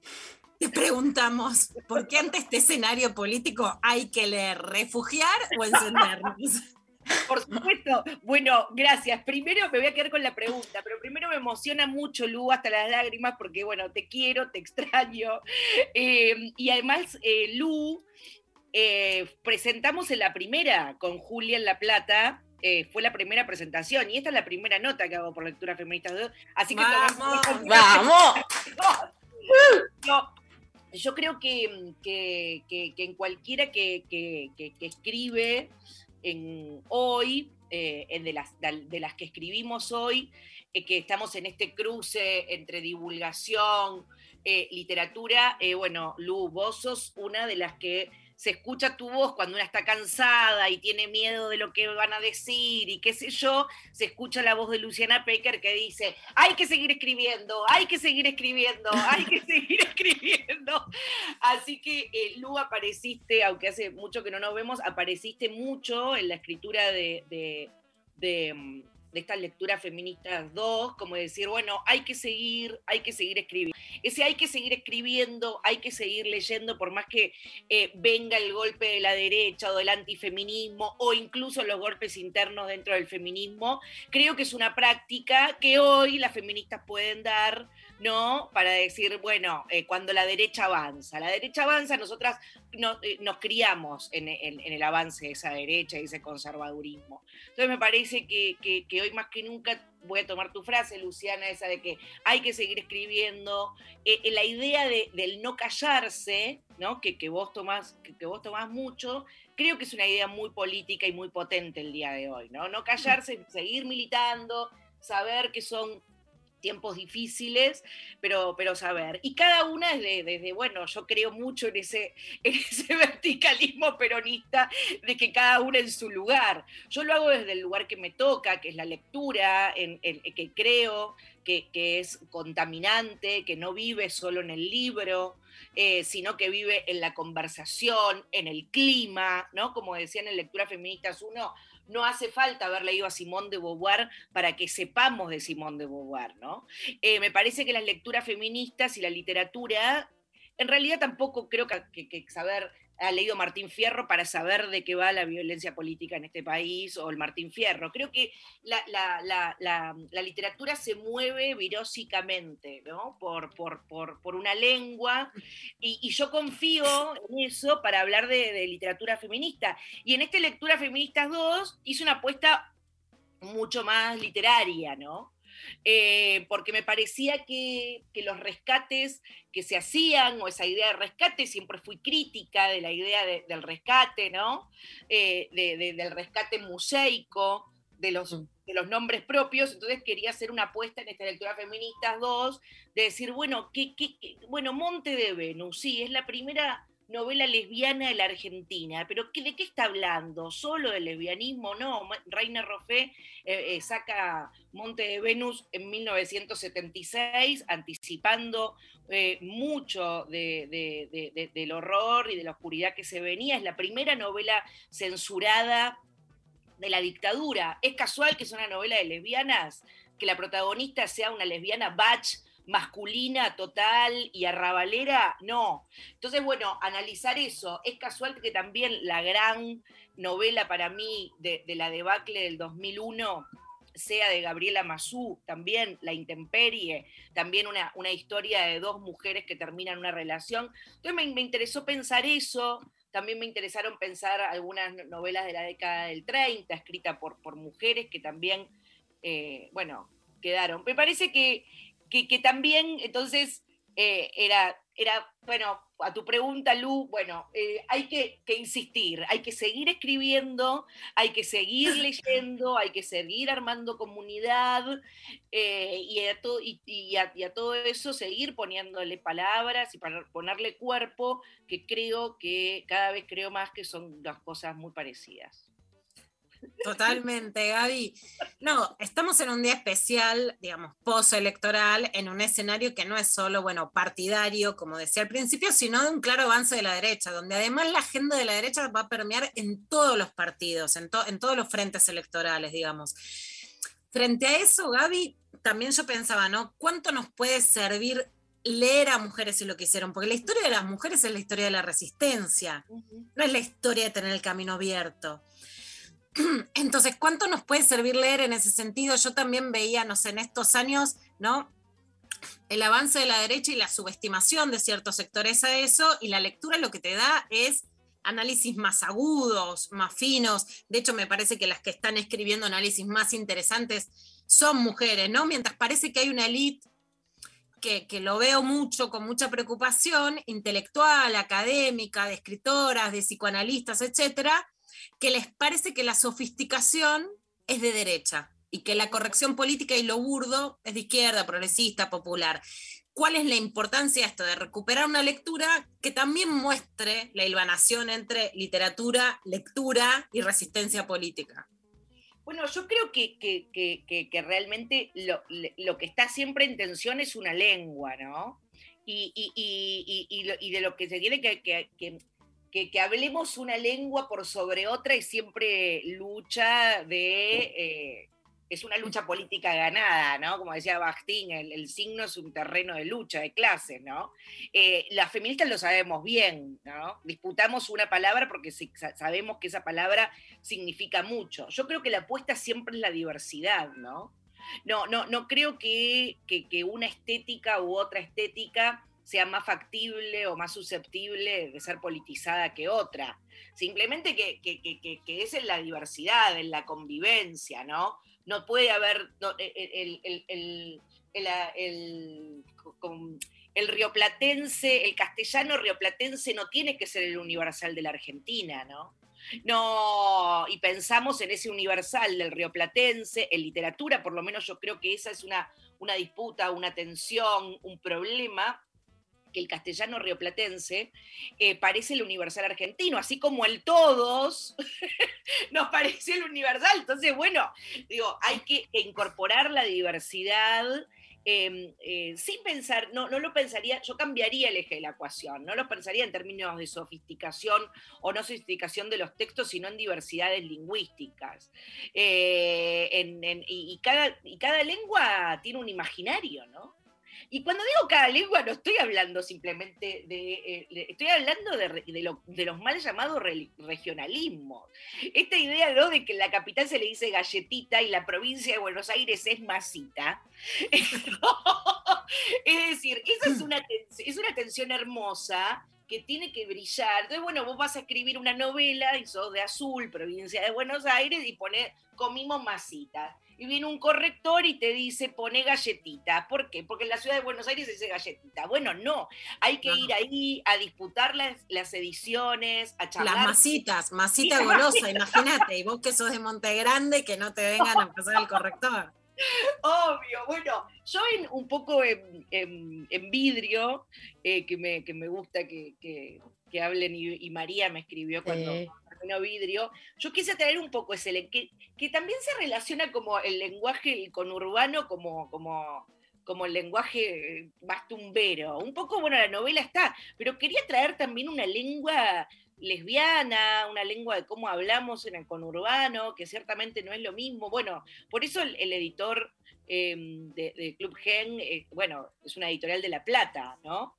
te preguntamos, ¿por qué ante este escenario político hay que leer, refugiar o encendernos? Por supuesto. Bueno, gracias. Primero me voy a quedar con la pregunta, pero primero me emociona mucho, Lu, hasta las lágrimas, porque bueno, te quiero, te extraño. Eh, y además, eh, Lu, eh, presentamos en la primera con Julia en La Plata. fue la primera presentación y esta es la primera nota que hago por Lectura Feministas 2. Así que ¡Vamos! ¡Vamos! no, yo creo que, que- que- que en cualquiera que escribe en hoy, eh, en de, las, de las que escribimos hoy, eh, que estamos en este cruce entre divulgación, eh, literatura, bueno, Lu, vos una de las que se escucha tu voz cuando una está cansada y tiene miedo de lo que van a decir y qué sé yo, se escucha la voz de Luciana Pecker que dice, hay que seguir escribiendo, hay que seguir escribiendo, hay que seguir escribiendo. Así que, eh, Lu, apareciste, aunque hace mucho que no nos vemos, apareciste mucho en la escritura de, de, mm, de estas lecturas feministas 2, como decir, bueno, hay que seguir, hay que seguir escribiendo. Ese hay que seguir escribiendo, hay que seguir leyendo, por más que eh, venga el golpe de la derecha o del antifeminismo o incluso los golpes internos dentro del feminismo, creo que es una práctica que hoy las feministas pueden dar, ¿no? Para decir, bueno, eh, cuando la derecha avanza, la derecha avanza, nosotras no- eh, nos criamos en, el avance de esa derecha y ese conservadurismo. Entonces me parece que, que- hoy más que nunca voy a tomar tu frase, Luciana, esa de que hay que seguir escribiendo, eh, la idea de- del no callarse, ¿no? Que, que, vos tomás, que vos tomás mucho, creo que es una idea muy política y muy potente el día de hoy, ¿no? No callarse, seguir militando, saber que son tiempos difíciles, pero, pero saber. Y cada una desde, desde, bueno, yo creo mucho en ese, en ese verticalismo peronista de que cada una en su lugar. Yo lo hago desde el lugar que me toca, que es la lectura, en, en- que creo que, que es contaminante, que no vive solo en el libro, eh, sino que vive en la conversación, en el clima, ¿no? Como decían en Lectura Feministas 1, no hace falta haber leído a Simón de Beauvoir para que sepamos de Simón de Beauvoir, ¿no? Eh, me parece que las lecturas feministas y la literatura, en realidad tampoco creo que, que- que saber, ha leído Martín Fierro para saber de qué va la violencia política en este país o el Martín Fierro. Creo que la, literatura se mueve virósicamente, ¿no? Por, una lengua y, yo confío en eso para hablar de, de literatura feminista. Y en este Lectura Feministas 2 hice una apuesta mucho más literaria, ¿no? Eh, porque me parecía que, que los rescates que se hacían, o esa idea de rescate, siempre fui crítica de la idea de- del rescate, ¿no? Eh, de- de- del rescate museico, de los, de los nombres propios, entonces quería hacer una apuesta en esta lectura Feministas 2, de decir, bueno, ¿qué, qué, qué? bueno, Monte de Venus, sí, es la primera novela lesbiana de la Argentina, pero ¿de qué está hablando? ¿Solo del lesbianismo? No, Reina Roffé eh, eh, saca Monte de Venus en 1976, anticipando eh, mucho del horror y de la oscuridad que se venía. Es la primera novela censurada de la dictadura. ¿Es casual que es una novela de lesbianas? Que la protagonista sea una lesbiana bach masculina total y arrabalera, no. Entonces, bueno, analizar eso. Es casual que también la gran novela para mí de, la debacle del 2001 sea de Gabriela Mazú, también La Intemperie, también una, una historia de dos mujeres que terminan una relación. Entonces me, interesó pensar eso, también me interesaron pensar algunas novelas de la década del 30, escritas por, por mujeres que también, eh, bueno, quedaron. Me parece que que, también, entonces, eh, era, era, bueno, a tu pregunta, Lu, bueno, eh, hay que, insistir, hay que seguir escribiendo, hay que seguir leyendo, hay que seguir armando comunidad eh, y, a y, a, todo eso seguir poniéndole palabras y para ponerle cuerpo, que creo que cada vez creo más que son dos cosas muy parecidas. Totalmente, Gaby. No, estamos en un día especial, digamos, postelectoral, en un escenario que no es solo, bueno, partidario, como decía al principio, sino de un claro avance de la derecha, donde además la agenda de la derecha va a permear en todos los partidos, en, en todos los frentes electorales, digamos. Frente a eso, Gaby, también yo pensaba, ¿no? ¿Cuánto nos puede servir leer a mujeres y lo que hicieron, porque la historia de las mujeres es la historia de la resistencia, no es la historia de tener el camino abierto. Entonces, ¿cuánto nos puede servir leer en ese sentido? Yo también veía, no sé, en estos años, ¿no? El avance de la derecha y la subestimación de ciertos sectores a eso, y la lectura lo que te da es análisis más agudos, más finos. De hecho, me parece que las que están escribiendo análisis más interesantes son mujeres, ¿no? Mientras parece que hay una élite que, que, lo veo mucho, con mucha preocupación, intelectual, académica, de escritoras, de psicoanalistas, etcétera, que les parece que la sofisticación es de derecha y que la corrección política y lo burdo es de izquierda, progresista, popular. ¿Cuál es la importancia de esto de recuperar una lectura que también muestre la hilvanación entre literatura, lectura y resistencia política? Bueno, yo creo que, que, realmente lo, que está siempre en tensión es una lengua, ¿no? Y, y, de lo que se tiene que, que, hablemos una lengua por sobre otra y siempre lucha de... Eh, es una lucha política ganada, ¿no? Como decía Bastín, el, signo es un terreno de lucha, de clases, ¿no? Eh, las feministas lo sabemos bien, ¿no? Disputamos una palabra porque sabemos que esa palabra significa mucho. Yo creo que la apuesta siempre es la diversidad, ¿no? No, no, no creo que, que una estética u otra estética sea más factible o más susceptible de ser politizada que otra. Simplemente que, es en la diversidad, en la convivencia, ¿no? No puede haber el, el, el, rioplatense, el castellano rioplatense no tiene que ser el universal de la Argentina, ¿no? No, y pensamos en ese universal del rioplatense, en literatura, por lo menos yo creo que esa es una, una disputa, una tensión, un problema que el castellano rioplatense eh, parece el universal argentino, así como el todos nos parece el universal. Entonces, bueno, digo, hay que incorporar la diversidad. Em, eh, sin pensar, no, no lo pensaría, yo cambiaría el eje de la ecuación, no lo pensaría en términos de sofisticación o no sofisticación de los textos, sino en diversidades lingüísticas. Eh, y, cada, y cada lengua tiene un imaginario, ¿no? Y cuando digo cada lengua, no estoy hablando simplemente de, eh, estoy hablando de, los mal llamados regionalismos. Esta idea de que la capital se le dice galletita y la provincia de Buenos Aires es masita. es decir, esa es una, es una tensión hermosa que tiene que brillar. Entonces, bueno, vos vas a escribir una novela y sos de Azul, provincia de Buenos Aires, y pones, comimos masitas. Y viene un corrector y te dice, pone galletita. ¿Por qué? Porque en la ciudad de Buenos Aires se dice galletita. Bueno, no. Hay que ir ahí a disputar las, las ediciones, a charlar. Las masitas, masita golosa, imagínate. Y vos que sos de Monte Grande, que no te vengan a pasar el corrector. Obvio, bueno, yo en, un poco en, en- en vidrio, eh, que, me, que me gusta que, que- que hablen, y, y María me escribió cuando. Terminó vidrio, yo quise traer un poco ese, que, que también se relaciona como el lenguaje el conurbano, como, como, como el lenguaje más tumbero. Un poco, bueno, la novela está, pero quería traer también una lengua lesbiana, una lengua de cómo hablamos en el conurbano, que ciertamente no es lo mismo. Bueno, por eso el, editor eh, de, Club Gen, eh, bueno, es una editorial de La Plata, ¿no?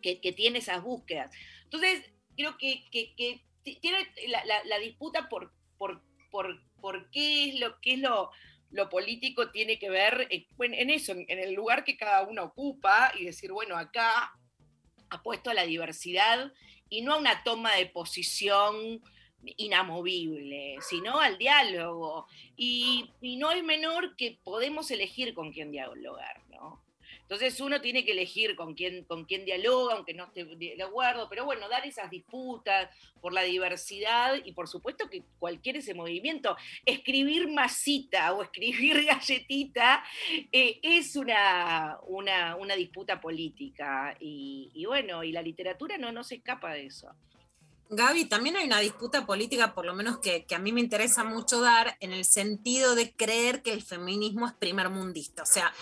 Que, que tiene esas búsquedas. Entonces, creo que, que- tiene la, la- disputa por, por, por, por qué es lo qué es lo, lo político tiene que ver en, bueno, en eso, en, el lugar que cada uno ocupa y decir, bueno, acá apuesto a la diversidad y no a una toma de posición inamovible, sino al diálogo. Y, y no es menor que podemos elegir con quién dialogar. Entonces uno tiene que elegir con quién, con quién dialoga, aunque no esté de acuerdo, pero bueno, dar esas disputas por la diversidad y por supuesto que cualquier ese movimiento, escribir masita o escribir galletita eh, es una, una, una disputa política y, y bueno, y la literatura no, no se escapa de eso. Gaby, también hay una disputa política, por lo menos que, a mí me interesa mucho dar, en el sentido de creer que el feminismo es primermundista. O sea,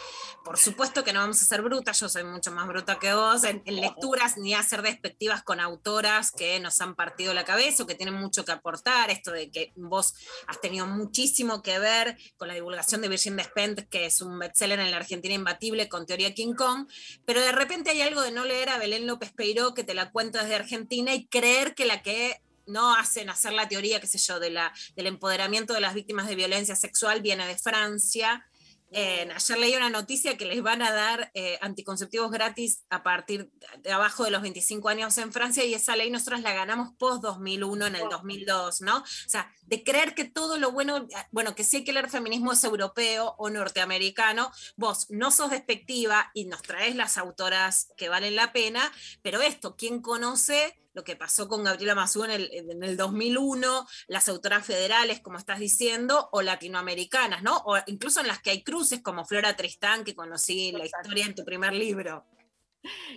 por supuesto que no vamos a ser brutas, yo soy mucho más bruta que vos, en, en lecturas ni a ser despectivas con autoras que nos han partido la cabeza o que tienen mucho que aportar. Esto de que vos has tenido muchísimo que ver con la divulgación de Virgin Despentes, que es un bestseller en la Argentina imbatible con teoría King Kong, pero de repente hay algo de no leer a Belén López Peiró que te la cuento desde Argentina y creer que la que no hacen hacer la teoría, qué sé yo, de la, del empoderamiento de las víctimas de violencia sexual viene de Francia. Eh, ayer leí una noticia que les van a dar eh, anticonceptivos gratis a partir de abajo de los 25 años en Francia y esa ley nosotros la ganamos post 2001 en el 2002, ¿no? O sea, de creer que todo lo bueno, bueno, que sí hay que leer feminismo es europeo o norteamericano, vos no sos despectiva y nos traes las autoras que valen la pena, pero esto, ¿quién conoce? Lo que pasó con Gabriela Mazú en el, en el 2001, las autoras federales, como estás diciendo, o latinoamericanas, ¿no? O incluso en las que hay cruces, como Flora Tristán, que conocí la historia en tu primer libro.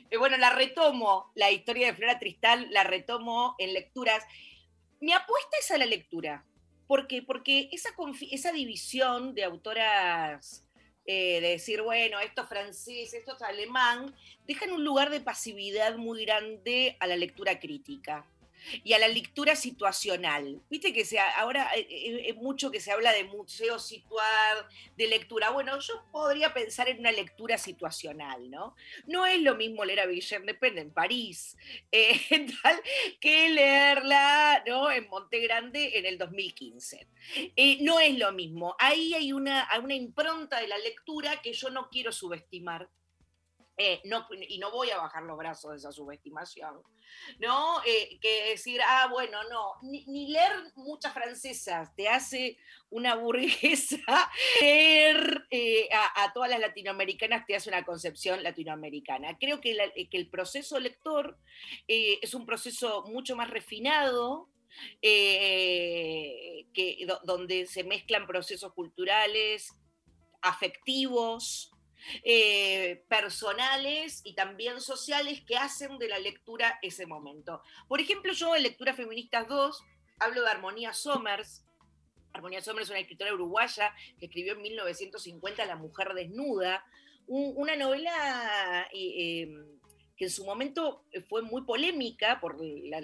Eh, bueno, la retomo, la historia de Flora Tristán, la retomo en lecturas. Mi apuesta es a la lectura. ¿Por qué? Porque esa, esa división de autoras, eh, de decir, bueno, esto es francés, esto es alemán, dejan un lugar de pasividad muy grande a la lectura crítica y a la lectura situacional. Viste que se, ahora eh, eh, eh, mucho que se habla de museo situar, de lectura. Bueno, yo podría pensar en una lectura situacional, ¿no? No es lo mismo leer a Virginia Despentes en París, que leerla ¿no? en Monte Grande en el 2015. Eh, no es lo mismo. Ahí hay una, hay una impronta de la lectura que yo no quiero subestimar. Eh, no, y no voy a bajar los brazos de esa subestimación, ¿no? Eh, que decir, ah, bueno, no, ni, leer muchas francesas te hace una burguesa, leer eh, a, todas las latinoamericanas te hace una concepción latinoamericana. Creo que, que el proceso lector es un proceso mucho más refinado, que, do- donde se mezclan procesos culturales, afectivos, eh, personales y también sociales que hacen de la lectura ese momento. Por ejemplo, yo en Lecturas Feministas 2 hablo de Armonía Somers. Armonía Somers es una escritora uruguaya que escribió en 1950 La mujer desnuda, un- una novela eh, eh, que en su momento fue muy polémica por la-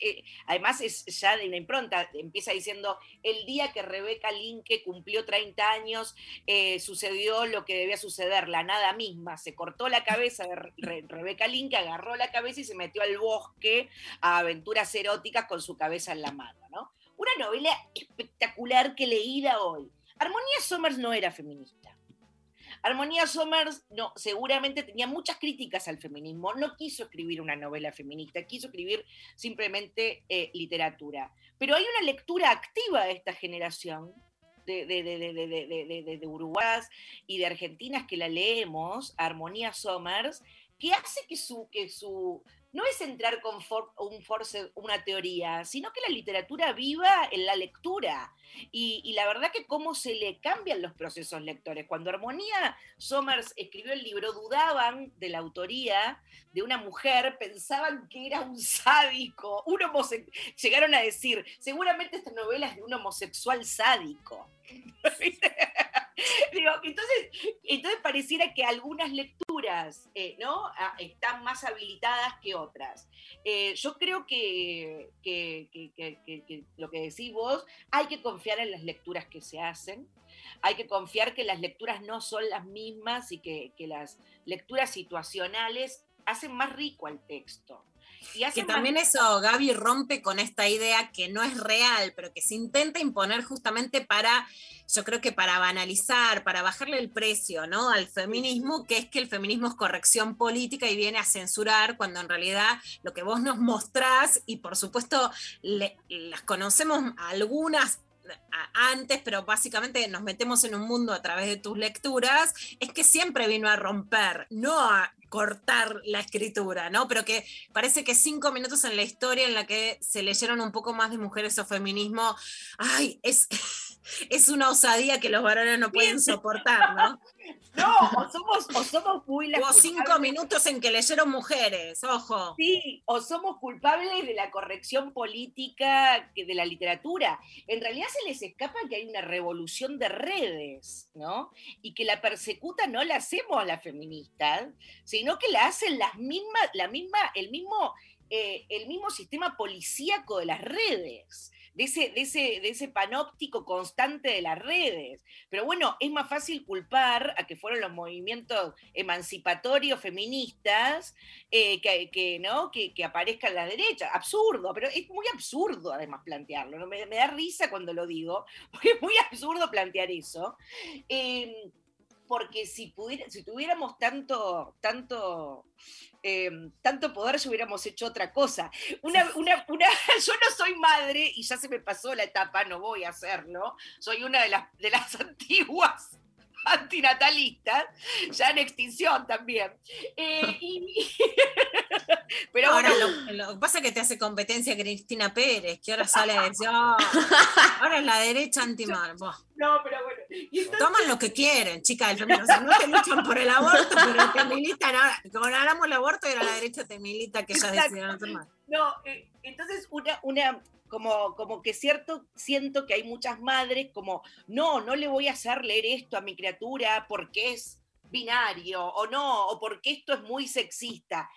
eh, además es ya de la impronta, empieza diciendo, el día que Rebeca Linke cumplió 30 años, eh, sucedió lo que debía suceder, la nada misma, se cortó la cabeza de Re- Rebeca Linke, agarró la cabeza y se metió al bosque a aventuras eróticas con su cabeza en la mano, ¿no? Una novela espectacular que leída hoy. Armonía Somers no era feminista. Armonía Somers no, seguramente tenía muchas críticas al feminismo, no quiso escribir una novela feminista, quiso escribir simplemente eh, literatura. Pero hay una lectura activa de esta generación de, de, uruguayas y de argentinas que la leemos, Armonía Somers, que hace que su, no es entrar con un force, una teoría, sino que la literatura viva en la lectura. Y, la verdad que cómo se le cambian los procesos lectores. Cuando Armonía Somers escribió el libro, dudaban de la autoría de una mujer, pensaban que era un sádico, llegaron a decir, seguramente esta novela es de un homosexual sádico. entonces, entonces pareciera que algunas lecturas eh, ¿no? Ah, están más habilitadas que otras. Eh, yo creo que, lo que decís vos, hay que confiar en las lecturas que se hacen, hay que confiar que las lecturas no son las mismas y que, las lecturas situacionales hacen más rico al texto. Que también eso, Gaby, rompe con esta idea que no es real, pero que se intenta imponer justamente para, yo creo que para banalizar, para bajarle el precio ¿no? al feminismo, que es que el feminismo es corrección política y viene a censurar, cuando en realidad lo que vos nos mostrás, y por supuesto las conocemos algunas antes, pero básicamente nos metemos en un mundo a través de tus lecturas, es que siempre vino a romper, no a cortar la escritura, ¿no? Pero que parece que cinco minutos en la historia en la que se leyeron un poco más de mujeres o feminismo, ay, es, es una osadía que los varones no pueden soportar, ¿no? No, o somos, o somos muy Hubo cinco minutos en que leyeron mujeres, ojo. Sí, o somos culpables de la corrección política de la literatura. En realidad se les escapa que hay una revolución de redes, ¿no? Y que la persecuta no la hacemos a las feministas, sino que la hacen las mismas, la misma, el mismo, eh, el mismo sistema policíaco de las redes de ese, de ese, de ese panóptico constante de las redes. Pero bueno, es más fácil culpar a que fueron los movimientos emancipatorios feministas eh, que, ¿no? Que, que, aparezcan la derecha. Absurdo, pero es muy absurdo además plantearlo. ¿no? Me, da risa cuando lo digo, porque es muy absurdo plantear eso. Em, porque si, pudiera, si tuviéramos tanto, tanto, em, tanto poder, si hubiéramos hecho otra cosa. Una, una, una, yo no soy madre y ya se me pasó la etapa, no voy a hacerlo. Soy una de las, de las antiguas antinatalistas, ya en extinción también. Eh, pero ahora lo, que pasa es que te hace competencia Cristina Pérez, que ahora sale a decir, oh, ahora es la derecha antimar. No, pero bueno. Toman lo que quieren, chicas del feminismo. no te luchan por el aborto, pero te militan ahora. Como hablamos el aborto, era la derecha te milita que ya decidieron tomar. No, eh, entonces una, una, como, como que cierto, siento que hay muchas madres como, no, no le voy a hacer leer esto a mi criatura porque es binario o no, o porque esto es muy sexista.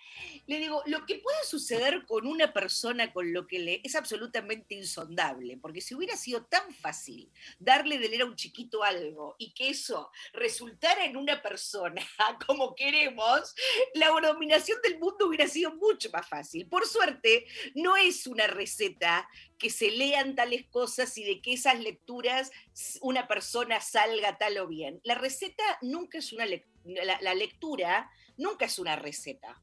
Le digo, lo que puede suceder con una persona con lo que le es absolutamente insondable, porque si hubiera sido tan fácil darle de leer a un chiquito algo y que eso resultara en una persona como queremos, la dominación del mundo hubiera sido mucho más fácil. Por suerte, no es una receta que se lean tales cosas y de que esas lecturas una persona salga tal o bien. La receta nunca es una lectura, la, lectura nunca es una receta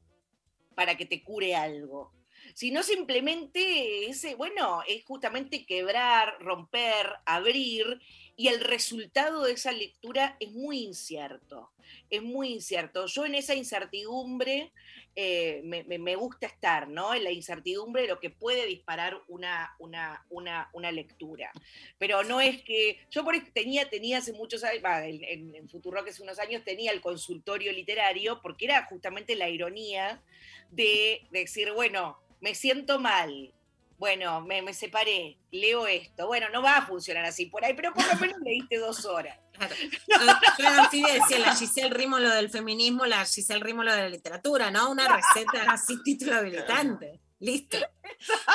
para que te cure algo sino simplemente ese, bueno, es justamente quebrar, romper, abrir, y el resultado de esa lectura es muy incierto, es muy incierto. Yo en esa incertidumbre eh, me, gusta estar, ¿no? En la incertidumbre de lo que puede disparar una, una, una, lectura. Pero no es que. Yo por tenía, tenía hace muchos años, en, en, Futuro que hace unos años tenía el consultorio literario, porque era justamente la ironía de decir, bueno, me siento mal, bueno, me, me, separé, leo esto. Bueno, no va a funcionar así por ahí, pero por lo menos leíste dos horas. Claro. Yo, decía la Giselle Rímolo del feminismo, la Giselle Rímolo de la literatura, ¿no? Una receta así, título habilitante. Listo.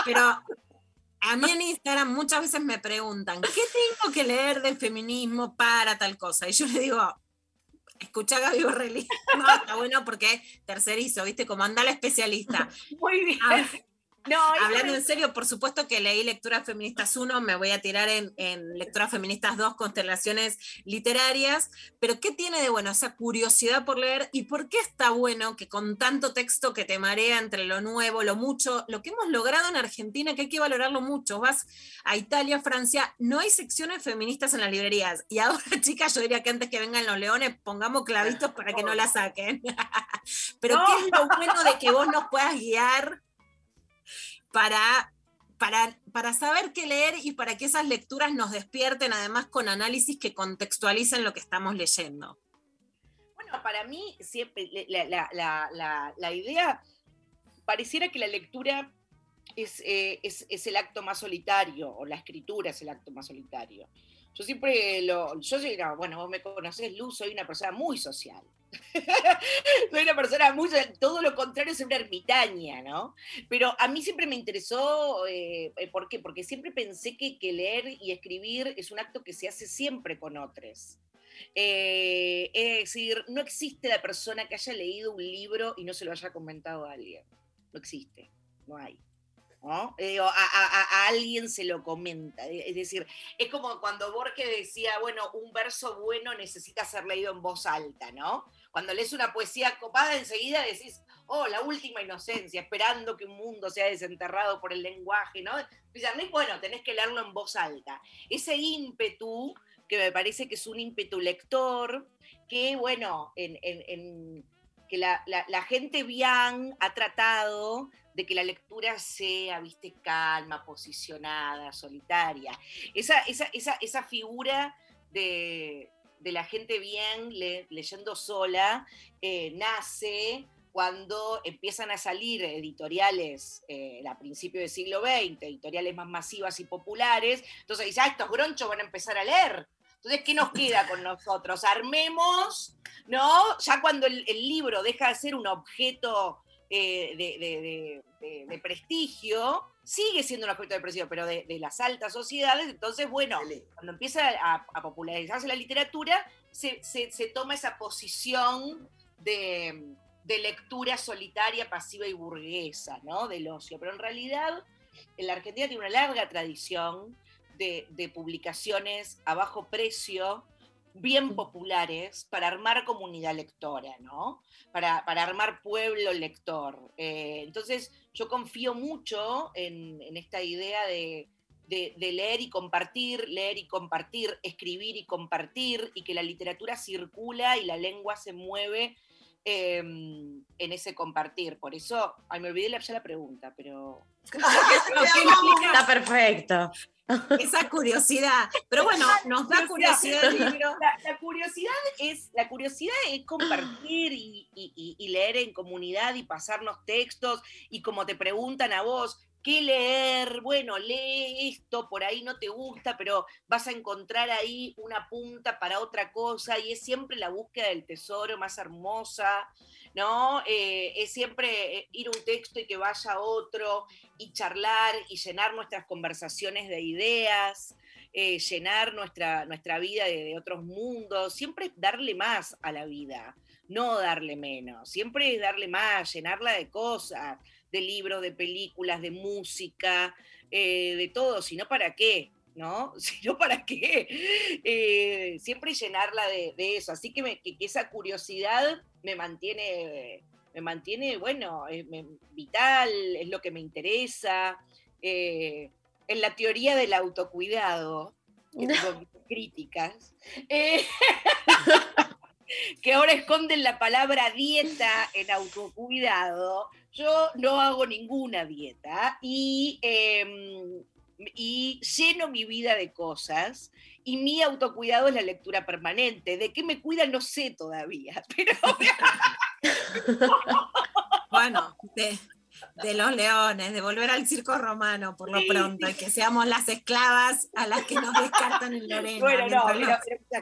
Pero a mí en Instagram muchas veces me preguntan, ¿qué tengo que leer del feminismo para tal cosa? Y yo le digo, escucha a Gaby Borrelli. No, está bueno porque tercerizo, ¿viste? Como anda la especialista. Muy bien. No, Hablando en serio, por supuesto que leí Lecturas Feministas 1, me voy a tirar en, en Lecturas Feministas 2, Constelaciones Literarias, pero ¿qué tiene de bueno esa curiosidad por leer y por qué está bueno que con tanto texto que te marea entre lo nuevo, lo mucho, lo que hemos logrado en Argentina, que hay que valorarlo mucho, vas a Italia, Francia, no hay secciones feministas en las librerías. Y ahora chicas, yo diría que antes que vengan los leones pongamos clavitos para que no la saquen. pero ¿qué es lo bueno de que vos nos puedas guiar? Para, para, para saber qué leer y para que esas lecturas nos despierten, además con análisis que contextualicen lo que estamos leyendo. Bueno, para mí siempre la, la, la, idea, pareciera que la lectura es, eh, es, es, el acto más solitario, o la escritura es el acto más solitario. Yo siempre lo, yo bueno, vos me conocés, Luz, soy una persona muy social. soy una persona muy, todo lo contrario, soy una ermitaña, ¿no? Pero a mí siempre me interesó, eh, ¿por qué? Porque siempre pensé que, que, leer y escribir es un acto que se hace siempre con otros. Eh, es decir, no existe la persona que haya leído un libro y no se lo haya comentado a alguien. No existe, no hay. ¿No? Eh, a, alguien se lo comenta. Es decir, es como cuando Borges decía, bueno, un verso bueno necesita ser leído en voz alta, ¿no? Cuando lees una poesía copada, enseguida decís, oh, la última inocencia, esperando que un mundo sea desenterrado por el lenguaje, ¿no? Pues bueno, tenés que leerlo en voz alta. Ese ímpetu, que me parece que es un ímpetu lector, que, bueno, en, en, en que la, gente bien ha tratado de que la lectura sea, viste, calma, posicionada, solitaria. Esa, esa, esa, esa figura de, de, la gente bien le, leyendo sola eh, nace cuando empiezan a salir editoriales eh, a principios del siglo XX, editoriales más masivas y populares, entonces dice, ah, estos gronchos van a empezar a leer. Entonces, ¿qué nos queda con nosotros? Armemos, ¿no? Ya cuando el, el libro deja de ser un objeto eh, de, de, de, de, prestigio, sigue siendo un objeto de prestigio, pero de, las altas sociedades, entonces, bueno, cuando empieza a, a popularizarse la literatura, se, se, se toma esa posición de, lectura solitaria, pasiva y burguesa, ¿no? Del ocio. Pero en realidad, la Argentina tiene una larga tradición de, de publicaciones a bajo precio, bien populares para armar comunidad lectora, ¿no? Para, para armar pueblo lector. Eh, entonces, yo confío mucho en, en esta idea de, de, de, leer y compartir, leer y compartir, escribir y compartir, y que la literatura circula y la lengua se mueve eh, en ese compartir. Por eso, ay, me olvidé ya la pregunta, pero... Está perfecto. Esa curiosidad. Pero bueno, nos da curiosidad el libro. La, la, curiosidad es, la curiosidad es compartir y, y, y, leer en comunidad y pasarnos textos y como te preguntan a vos, ¿qué leer? Bueno, lee esto, por ahí no te gusta, pero vas a encontrar ahí una punta para otra cosa y es siempre la búsqueda del tesoro más hermosa. ¿no? Eh, es siempre ir un texto y que vaya otro y charlar y llenar nuestras conversaciones de ideas, eh, llenar nuestra, nuestra vida de, otros mundos, siempre darle más a la vida, no darle menos, siempre darle más, llenarla de cosas, de libros, de películas, de música, eh, de todo, sino para qué. ¿no? Sino para qué, eh, siempre llenarla de, de, eso. Así que, me, que, que esa curiosidad me mantiene, me mantiene, bueno, es, me, vital, es lo que me interesa. Eh, en la teoría del autocuidado, que tengo críticas, eh, que ahora esconden la palabra dieta en autocuidado, yo no hago ninguna dieta y, eh, y lleno mi vida de cosas y mi autocuidado es la lectura permanente. ¿De qué me cuida? No sé todavía, pero... bueno, de, de, los leones, de volver al circo romano por lo sí, pronto, y que seamos las esclavas a las que nos descartan en Lorena. Bueno, no,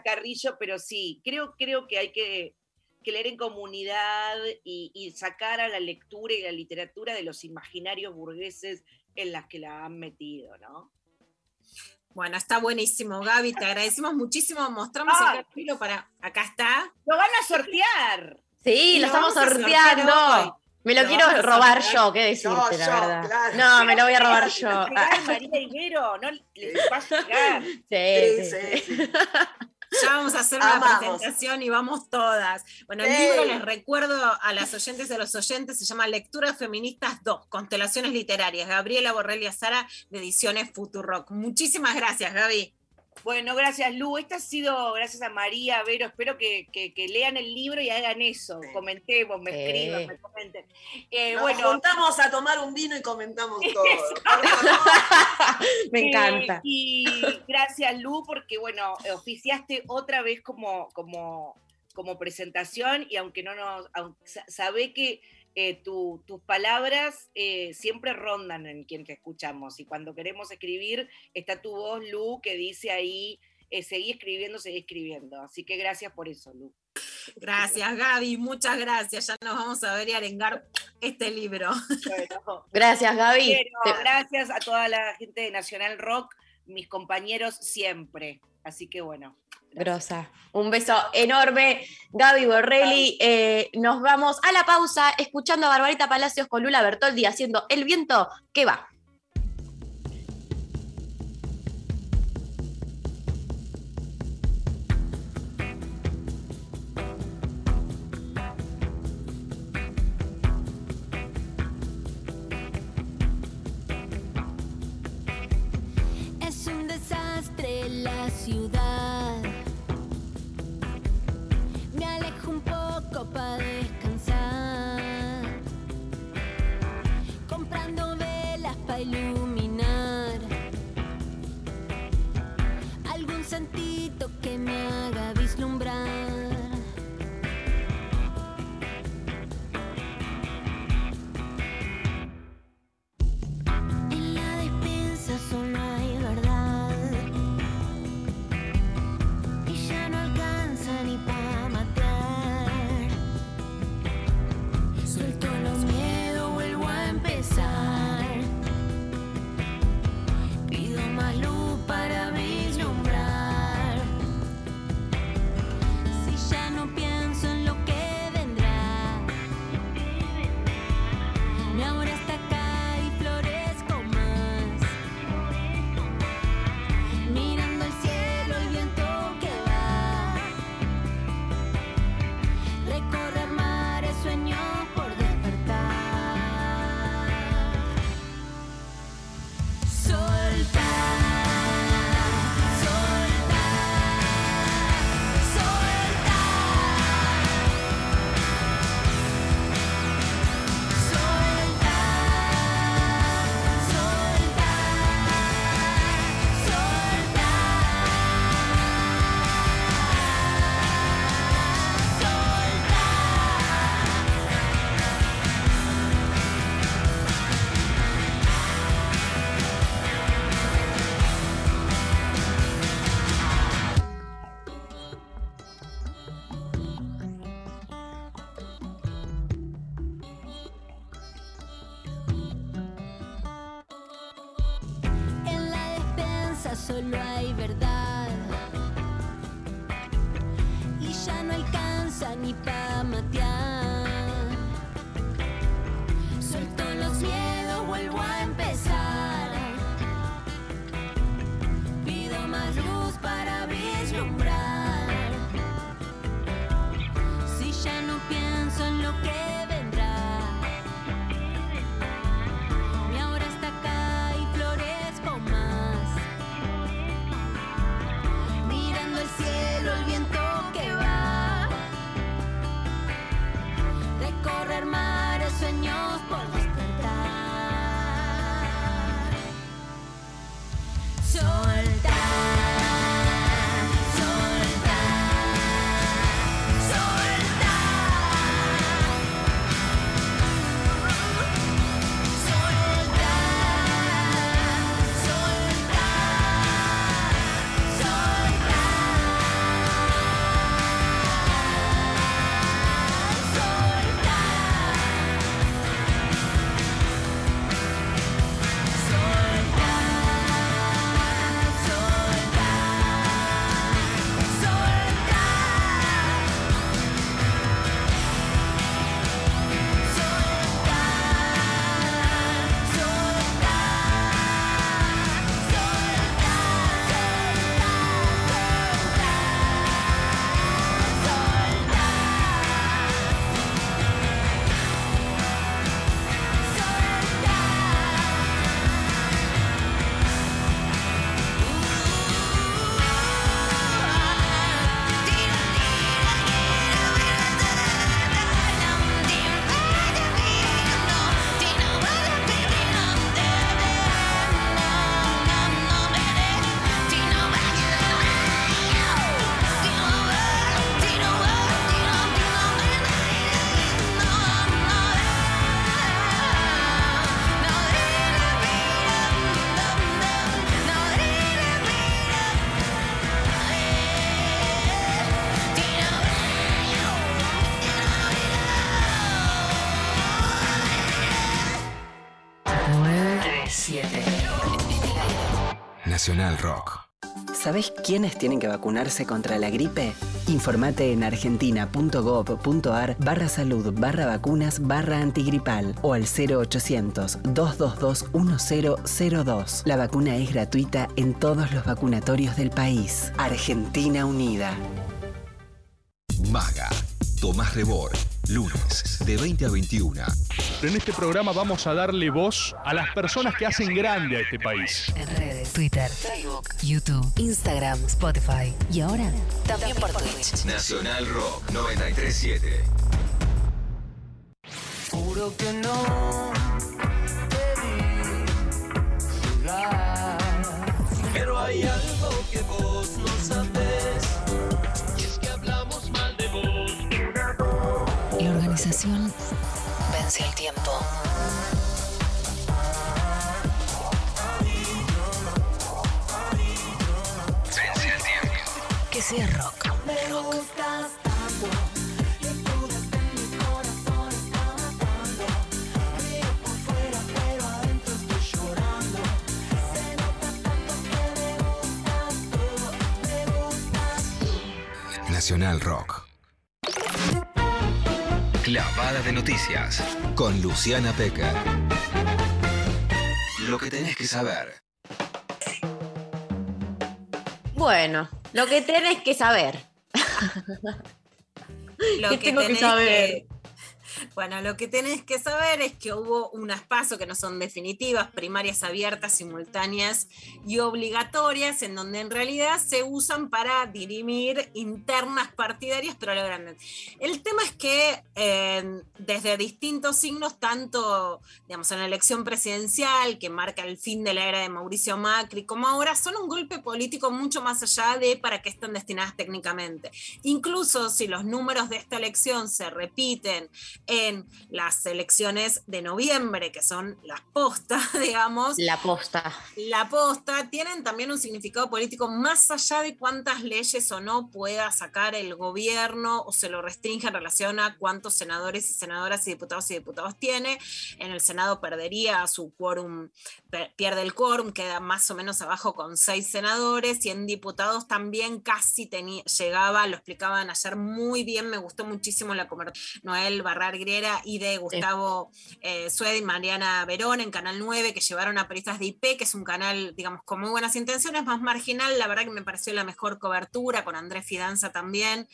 carrillo, pero sí, creo, creo que hay que, que leer en comunidad y, y, sacar a la lectura y la literatura de los imaginarios burgueses en las que la han metido, ¿no? Bueno, está buenísimo, Gaby. Te agradecemos muchísimo. Mostramos ah, el capítulo para. Acá está. Lo van a sortear. Sí, lo, lo estamos sorteando. Me lo Lo quiero robar yo, qué decirte, No, la yo, verdad. claro. No, me lo voy a robar yo. Ay, María Ibero, no les va a llegar. sí, Sí, sí, sí, sí. sí. Ya vamos a hacer una presentación y vamos todas. Bueno, el Sí. libro les recuerdo a las oyentes y a los oyentes, se llama Lecturas Feministas 2, Constelaciones Literarias, Gabriela Borrelia Sara, de Ediciones Futurock. Muchísimas gracias, Gaby. Bueno, gracias Lu. Esta ha sido gracias a María, Vero. Espero que, que- que lean el libro y hagan eso. Comentemos, me escriban, me comenten. Eh, Nos bueno, juntamos a tomar un vino y comentamos todo. Me Eh, encanta. y gracias, Lu, porque bueno, eh, oficiaste otra vez como, como, como presentación y aunque no nos. aunque sabe que eh, tu- tus palabras eh, siempre rondan en quien te escuchamos y cuando queremos escribir está tu voz, Lu, que dice ahí. eh, seguí escribiendo, seguí escribiendo. Así que gracias por eso, Lu. Gracias, Gaby, muchas gracias. Ya nos vamos a ver y arengar este libro. Bueno, Gracias, Gaby. Gracias a toda la gente de Nacional Rock, mis compañeros siempre. Así que bueno. Grosa. Un beso enorme, Gaby Borrelli. Eh, nos vamos a la pausa escuchando a Barbarita Palacios con Lula Bertoldi haciendo El viento que va. Es un desastre la ciudad. Nacional Rock. ¿Sabés quiénes tienen que vacunarse contra la gripe? Informate en argentina.gov.ar barra salud barra vacunas barra antigripal o al 0800-222-1002. La vacuna es gratuita en todos los vacunatorios del país. Argentina Unida. Maga. Tomás Rebor. Lunes, de 20 a 21. En este programa vamos a darle voz a las personas que hacen grande a este país. Twitter, Facebook, YouTube, Instagram, Spotify y ahora también por Twitch. Nacional Rock 937. Juro que no vi llegar. Pero hay algo que vos no sabés. Y es que hablamos mal de vos. La organización vence el tiempo. Gustas tú, me gustas tú. Nacional Rock. Clavada de noticias. Con Luciana Pecker. Lo que tenés que saber. Bueno, lo que tenés que saber. Lo ¿Qué que tengo que saber? que- Bueno, lo que tenés que saber es que hubo unas pasos que no son definitivas, primarias abiertas, simultáneas y obligatorias, en donde en realidad se usan para dirimir internas partidarias, pero lo grande. El tema es que eh, desde distintos signos, tanto digamos, en la elección presidencial, que marca el fin de la era de Mauricio Macri, como ahora, son un golpe político mucho más allá de para qué están destinadas técnicamente. Incluso si los números de esta elección se repiten en las elecciones de noviembre, que son las postas, digamos, La posta. la posta, tienen también un significado político más allá de cuántas leyes o no pueda sacar el gobierno o se lo restringe en relación a cuántos senadores y senadoras y diputados y diputados tiene. En el Senado perdería su quórum, pierde el quórum, queda más o menos abajo con seis senadores y en diputados también casi tenía, llegaba, lo explicaban ayer muy bien, me gustó muchísimo la conversación Noel Barrar Griera y de Gustavo eh, Sued y Mariana Verón en Canal 9, que llevaron a periodistas de IP, que es un canal, digamos, con muy buenas intenciones, más marginal, la verdad que me pareció la mejor cobertura, con Andrés Fidanza también,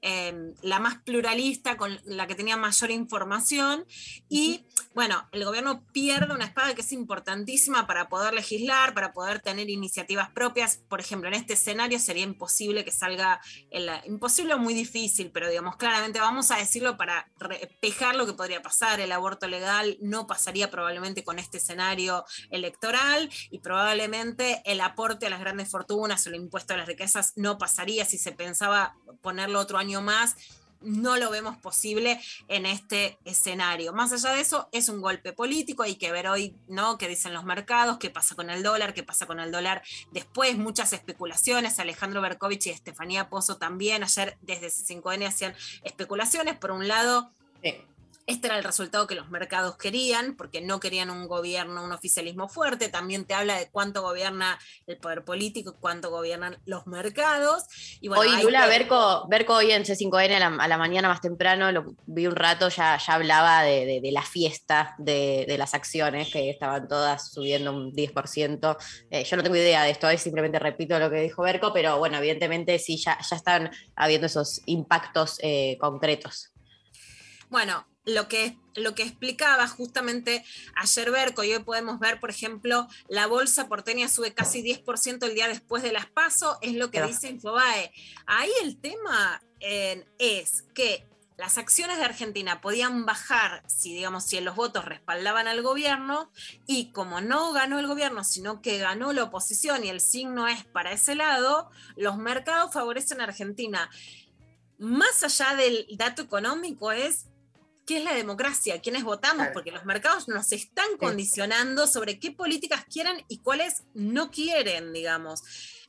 eh, la más pluralista, con la que tenía mayor información, y bueno, el gobierno pierde una espada que es importantísima para poder legislar, para poder tener iniciativas propias, por ejemplo, en este escenario sería imposible que salga, el, imposible o muy difícil, pero digamos, claramente vamos a decirlo para lo que podría pasar, el aborto legal no pasaría probablemente con este escenario electoral y probablemente el aporte a las grandes fortunas o el impuesto a las riquezas no pasaría si se pensaba ponerlo otro año más. No lo vemos posible en este escenario. Más allá de eso, es un golpe político. Hay que ver hoy, ¿no? ¿Qué dicen los mercados? ¿Qué pasa con el dólar? ¿Qué pasa con el dólar después? Muchas especulaciones. Alejandro Berkovich y Estefanía Pozo también ayer desde C5N hacían especulaciones. Por un lado, este era el resultado que los mercados querían, porque no querían un gobierno, un oficialismo fuerte. También te habla de cuánto gobierna el poder político cuánto gobiernan los mercados. Y bueno, hoy Lula que- Berco, Berco hoy en C5N a la, a la mañana más temprano, lo vi un rato, ya, ya hablaba de, de- de la fiesta de, de las acciones, que estaban todas subiendo un 10%. Eh, yo no tengo idea de esto, eh, simplemente repito lo que dijo Berco, pero bueno, evidentemente sí, ya, ya están habiendo esos impactos eh, concretos. Bueno, lo que, lo que explicaba justamente ayer Berco, y hoy podemos ver, por ejemplo, la bolsa porteña sube casi 10% el día después de las PASO, es lo que Claro. dice Infobae. Ahí el tema eh, es que las acciones de Argentina podían bajar si, digamos, si los votos respaldaban al gobierno, y como no ganó el gobierno, sino que ganó la oposición y el signo es para ese lado, los mercados favorecen a Argentina. Más allá del dato económico es qué es la democracia, quiénes votamos, Claro. porque los mercados nos están condicionando sobre qué políticas quieren y cuáles no quieren, digamos.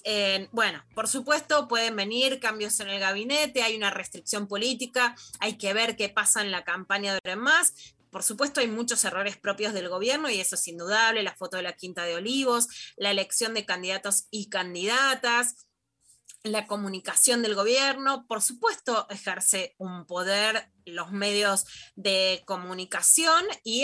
Eh, bueno, por supuesto pueden venir cambios en el gabinete, hay una restricción política, hay que ver qué pasa en la campaña de Más. por supuesto hay muchos errores propios del gobierno y eso es indudable, la foto de la Quinta de Olivos, la elección de candidatos y candidatas, la comunicación del gobierno, por supuesto ejerce un poder los medios de comunicación y,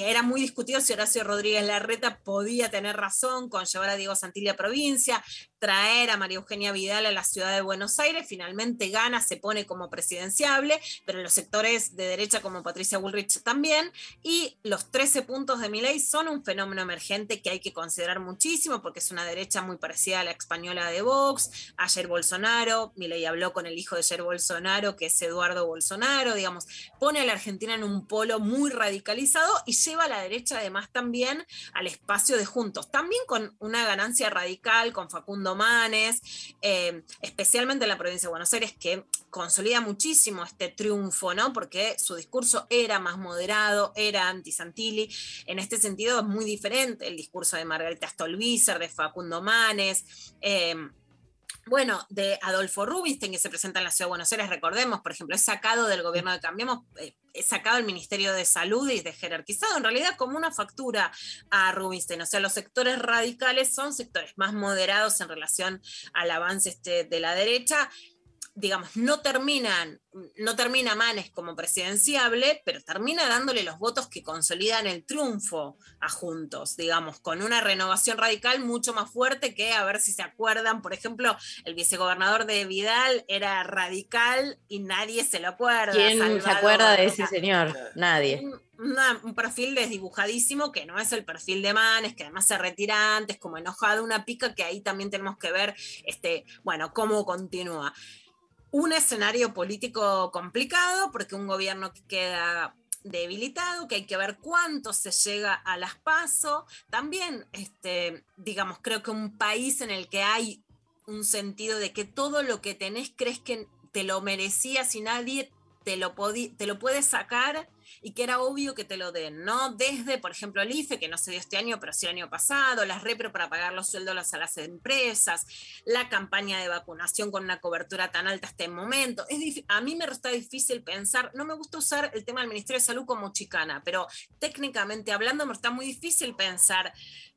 era muy discutido si Horacio Rodríguez Larreta podía tener razón con llevar a Diego Santilli a provincia, traer a María Eugenia Vidal a la ciudad de Buenos Aires, finalmente gana, se pone como presidenciable, pero los sectores de derecha como Patricia Bullrich también, y los 13 puntos de mi ley son un fenómeno emergente que hay que considerar muchísimo porque es una derecha muy parecida a la española de Vox, ayer Bolsonaro, mi ley habló con el hijo de Jair Bolsonaro, que es Eduardo Bolsonaro, digamos, pone a la Argentina en un polo muy radicalizado y lleva a la derecha además también al espacio de Juntos, también con una ganancia radical con Facundo Manes, eh, especialmente en la provincia de Buenos Aires, que consolida muchísimo este triunfo, ¿no? Porque su discurso era más moderado, era anti-Santilli. En este sentido es muy diferente el discurso de Margarita Stolbizer, de Facundo Manes. eh, bueno, de Adolfo Rubinstein, que se presenta en la Ciudad de Buenos Aires, recordemos, por ejemplo, es sacado del gobierno de Cambiemos, eh, es sacado del Ministerio de Salud y desjerarquizado, en realidad como una factura a Rubinstein. O sea, los sectores radicales son sectores más moderados en relación al avance este, de la derecha. Digamos, no terminan, no termina Manes como presidenciable, pero termina dándole los votos que consolidan el triunfo a Juntos, digamos, con una renovación radical mucho más fuerte que, a ver si se acuerdan, por ejemplo, el vicegobernador de Vidal era radical y nadie se lo acuerda. ¿Quién se acuerda de ese señor? Nadie. una- un perfil desdibujadísimo que no es el perfil de Manes, que además se retira antes, como enojado, una pica que ahí también tenemos que ver, este, bueno, cómo continúa. Un escenario político complicado, porque un gobierno que queda debilitado, que hay que ver cuánto se llega a las PASO. También, este, digamos, creo que un país en el que hay un sentido de que todo lo que tenés crees que te lo merecías y nadie te lo, te lo puede sacar y que era obvio que te lo den, ¿no? Desde, por ejemplo, el IFE, que no se dio este año, pero sí el año pasado, las repro para pagar los sueldos a las empresas, la campaña de vacunación con una cobertura tan alta hasta el momento. Es a mí me está difícil pensar, no me gusta usar el tema del Ministerio de Salud como chicana, pero técnicamente hablando me está muy difícil pensar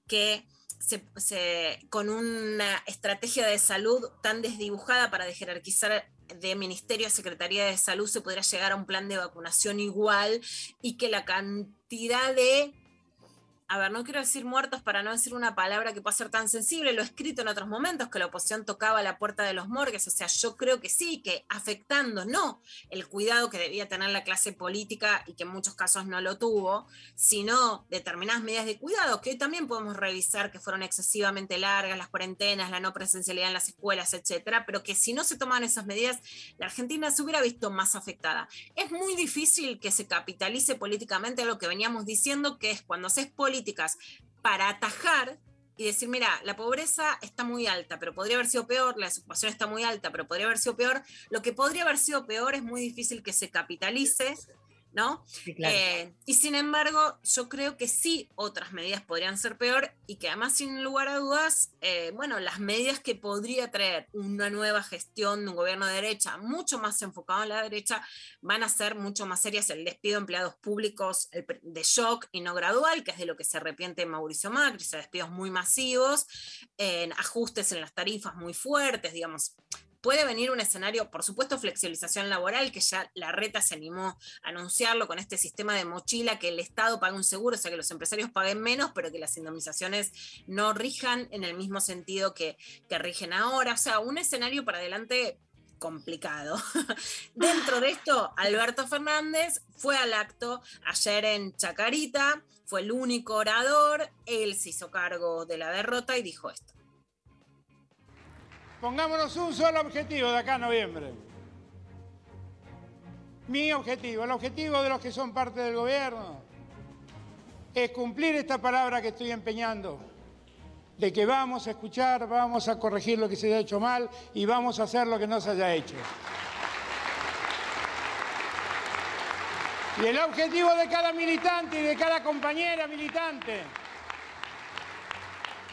que se- con una estrategia de salud tan desdibujada para jerarquizar de Ministerio a Secretaría de Salud se podría llegar a un plan de vacunación igual y que la cantidad de, a ver, no quiero decir muertos para no decir una palabra que pueda ser tan sensible, lo he escrito en otros momentos, que la oposición tocaba la puerta de los morgues, o sea, yo creo que sí, que afectando no el cuidado que debía tener la clase política y que en muchos casos no lo tuvo, sino determinadas medidas de cuidado, que hoy también podemos revisar que fueron excesivamente largas, las cuarentenas, la no presencialidad en las escuelas, etcétera, pero que si no se toman esas medidas, la Argentina se hubiera visto más afectada. Es muy difícil que se capitalice políticamente lo que veníamos diciendo, que es cuando haces políticas para atajar y decir, mira, la pobreza está muy alta, pero podría haber sido peor, la desocupación está muy alta, pero podría haber sido peor, lo que podría haber sido peor es muy difícil que se capitalice, ¿no? claro. Eh, y sin embargo, yo creo que sí otras medidas podrían ser peor y que además, sin lugar a dudas, eh, bueno, las medidas que podría traer una nueva gestión de un gobierno de derecha, mucho más enfocado en la derecha, van a ser mucho más serias. El despido de empleados públicos el de shock y no gradual, que es de lo que se arrepiente Mauricio Macri, o sea, despidos muy masivos, en ajustes en las tarifas muy fuertes, digamos puede venir un escenario, por supuesto, flexibilización laboral, que ya la reta se animó a anunciarlo con este sistema de mochila, que el Estado pague un seguro, o sea, que los empresarios paguen menos, pero que las indemnizaciones no rijan en el mismo sentido que, que rigen ahora. O sea, un escenario para adelante complicado. Dentro de esto, Alberto Fernández fue al acto ayer en Chacarita, fue el único orador, él se hizo cargo de la derrota y dijo esto. Pongámonos un solo objetivo de acá a noviembre. Mi objetivo, el objetivo de los que son parte del gobierno, es cumplir esta palabra que estoy empeñando, de que vamos a escuchar, vamos a corregir lo que se haya hecho mal y vamos a hacer lo que no se haya hecho. Y el objetivo de cada militante y de cada compañera militante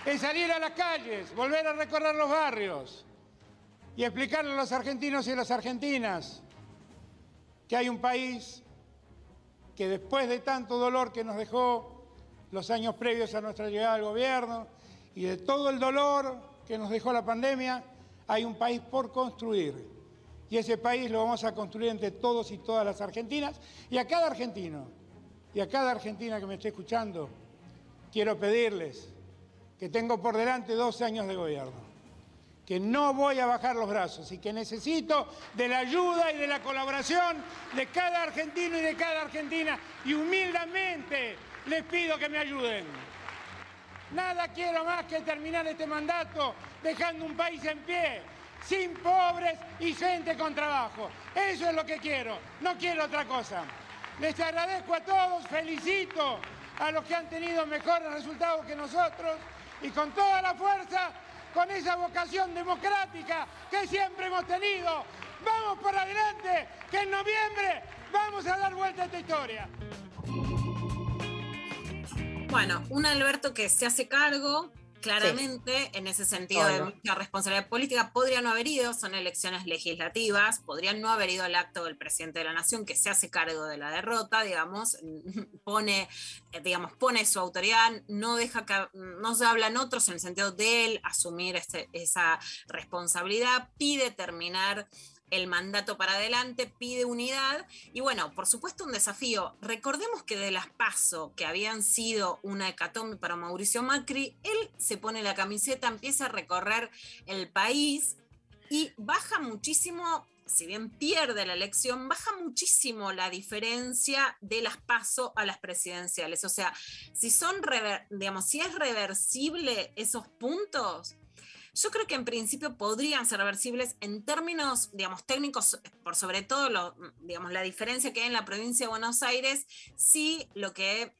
es salir a las calles, volver a recorrer los barrios y explicarle a los argentinos y a las argentinas que hay un país que después de tanto dolor que nos dejó los años previos a nuestra llegada al gobierno y de todo el dolor que nos dejó la pandemia, hay un país por construir. Y ese país lo vamos a construir entre todos y todas las argentinas. Y a cada argentino, y a cada argentina que me esté escuchando, quiero pedirles que tengo por delante dos años de gobierno, que no voy a bajar los brazos y que necesito de la ayuda y de la colaboración de cada argentino y de cada argentina. Y humildemente les pido que me ayuden. Nada quiero más que terminar este mandato dejando un país en pie, sin pobres y gente con trabajo. Eso es lo que quiero, no quiero otra cosa. Les agradezco a todos, felicito a los que han tenido mejores resultados que nosotros y con toda la fuerza, con esa vocación democrática que siempre hemos tenido. Vamos por adelante, que en noviembre vamos a dar vuelta a esta historia. Bueno, un Alberto que se hace cargo, claramente, en ese sentido de mucha responsabilidad política, podría no haber ido, son elecciones legislativas, podría no haber ido al acto del presidente de la nación que se hace cargo de la derrota, digamos, pone, eh, digamos, pone su autoridad, no deja que, no se hablan otros en el sentido de él asumir ese- esa responsabilidad, pide terminar el mandato para adelante, pide unidad y bueno, por supuesto un desafío. Recordemos que de las PASO, que habían sido una hecatombe para Mauricio Macri, él se pone la camiseta, empieza a recorrer el país y baja muchísimo, si bien pierde la elección, baja muchísimo la diferencia de las PASO a las presidenciales. O sea, si son, digamos, si es reversible esos puntos, yo creo que en principio podrían ser reversibles en términos, digamos, técnicos, por sobre todo, lo, digamos, la diferencia que hay en la provincia de Buenos Aires, sí lo que,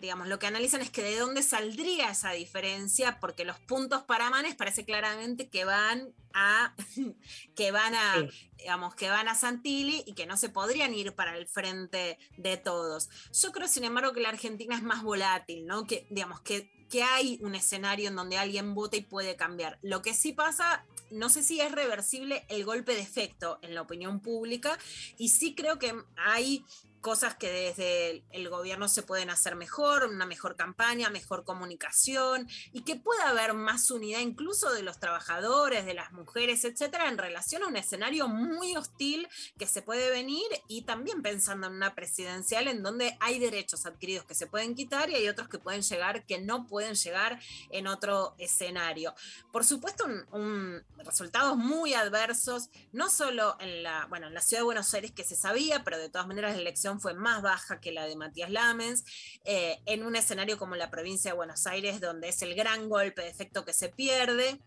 digamos, lo que analizan es que de dónde saldría esa diferencia, porque los puntos para Manes parece claramente que van a, que van a, digamos, que van a Santilli y que no se podrían ir para el frente de todos. Yo creo, sin embargo, que la Argentina es más volátil, ¿no? Que, digamos, que, que hay un escenario en donde alguien vota y puede cambiar. Lo que sí pasa, no sé si es reversible el golpe de efecto en la opinión pública y sí creo que hay cosas que desde el, gobierno se pueden hacer mejor, una mejor campaña, mejor comunicación y que pueda haber más unidad incluso de los trabajadores, de las mujeres, etcétera, en relación a un escenario muy hostil que se puede venir y también pensando en una presidencial en donde hay derechos adquiridos que se pueden quitar y hay otros que pueden llegar que no pueden llegar en otro escenario. Por supuesto, un- resultados muy adversos, no solo en la, bueno, en la ciudad de Buenos Aires que se sabía, pero de todas maneras la elección fue más baja que la de Matías Lamens, eh, en un escenario como la provincia de Buenos Aires, donde es el gran golpe de efecto que se pierde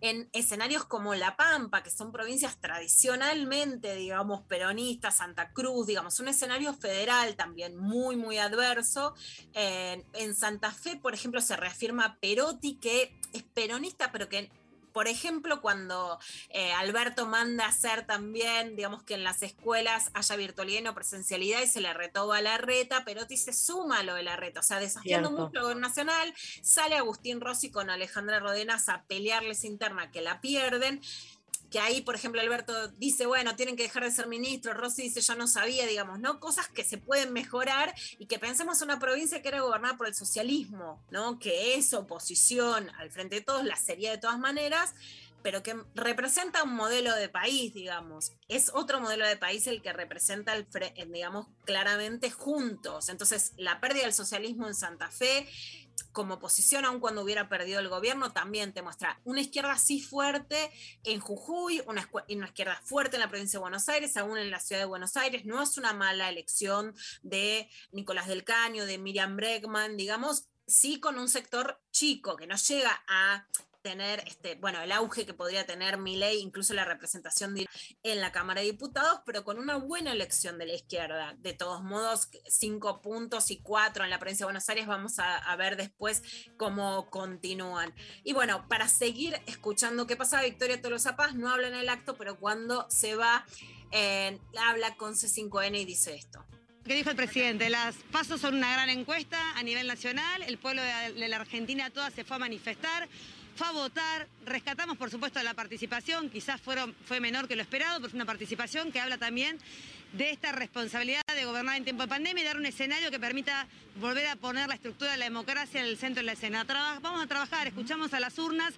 en escenarios como La Pampa, que son provincias tradicionalmente, digamos, peronistas, Santa Cruz, digamos, un escenario federal también muy, muy adverso. En, en Santa Fe, por ejemplo, se reafirma Perotti, que es peronista, pero que por ejemplo, cuando eh, Alberto manda a hacer también, digamos que en las escuelas haya virtualidad y no presencialidad y se le retoba la reta, Perotti se suma a lo de la reta, o sea, desafiando Cierto. mucho al gobierno nacional, sale Agustín Rossi con Alejandra Rodenas a pelearles interna que la pierden. Que ahí, por ejemplo, Alberto dice, bueno, tienen que dejar de ser ministros, Rossi dice, yo no sabía, digamos, ¿no? Cosas que se pueden mejorar y que pensemos en una provincia que era gobernada por el socialismo, ¿no? Que es oposición al frente de todos, la sería de todas maneras, pero que representa un modelo de país, digamos. Es otro modelo de país el que representa, el, eh, digamos, claramente juntos. Entonces, la pérdida del socialismo en Santa Fe, como oposición, aun cuando hubiera perdido el gobierno, también te muestra una izquierda así fuerte en Jujuy, una, una izquierda fuerte en la provincia de Buenos Aires, aún en la ciudad de Buenos Aires. No es una mala elección de Nicolás del Caño, de Miriam Bregman, digamos, sí con un sector chico que no llega a tener este, bueno, el auge que podría tener Milei, incluso la representación en la Cámara de Diputados, pero con una buena elección de la izquierda. De todos modos, cinco puntos y cuatro en la provincia de Buenos Aires, vamos a, ver después cómo continúan. Y bueno, para seguir escuchando qué pasa, Victoria Tolosa Paz no habla en el acto, pero cuando se va, eh, habla con C5N y dice esto. ¿Qué dijo el presidente? Las pasos son una gran encuesta a nivel nacional. El pueblo de la Argentina toda se fue a manifestar, fue a votar. Rescatamos, por supuesto, la participación. Quizás fueron, fue menor que lo esperado, pero es una participación que habla también de esta responsabilidad de gobernar en tiempo de pandemia y dar un escenario que permita volver a poner la estructura de la democracia en el centro de la escena. Vamos a trabajar, escuchamos a las urnas.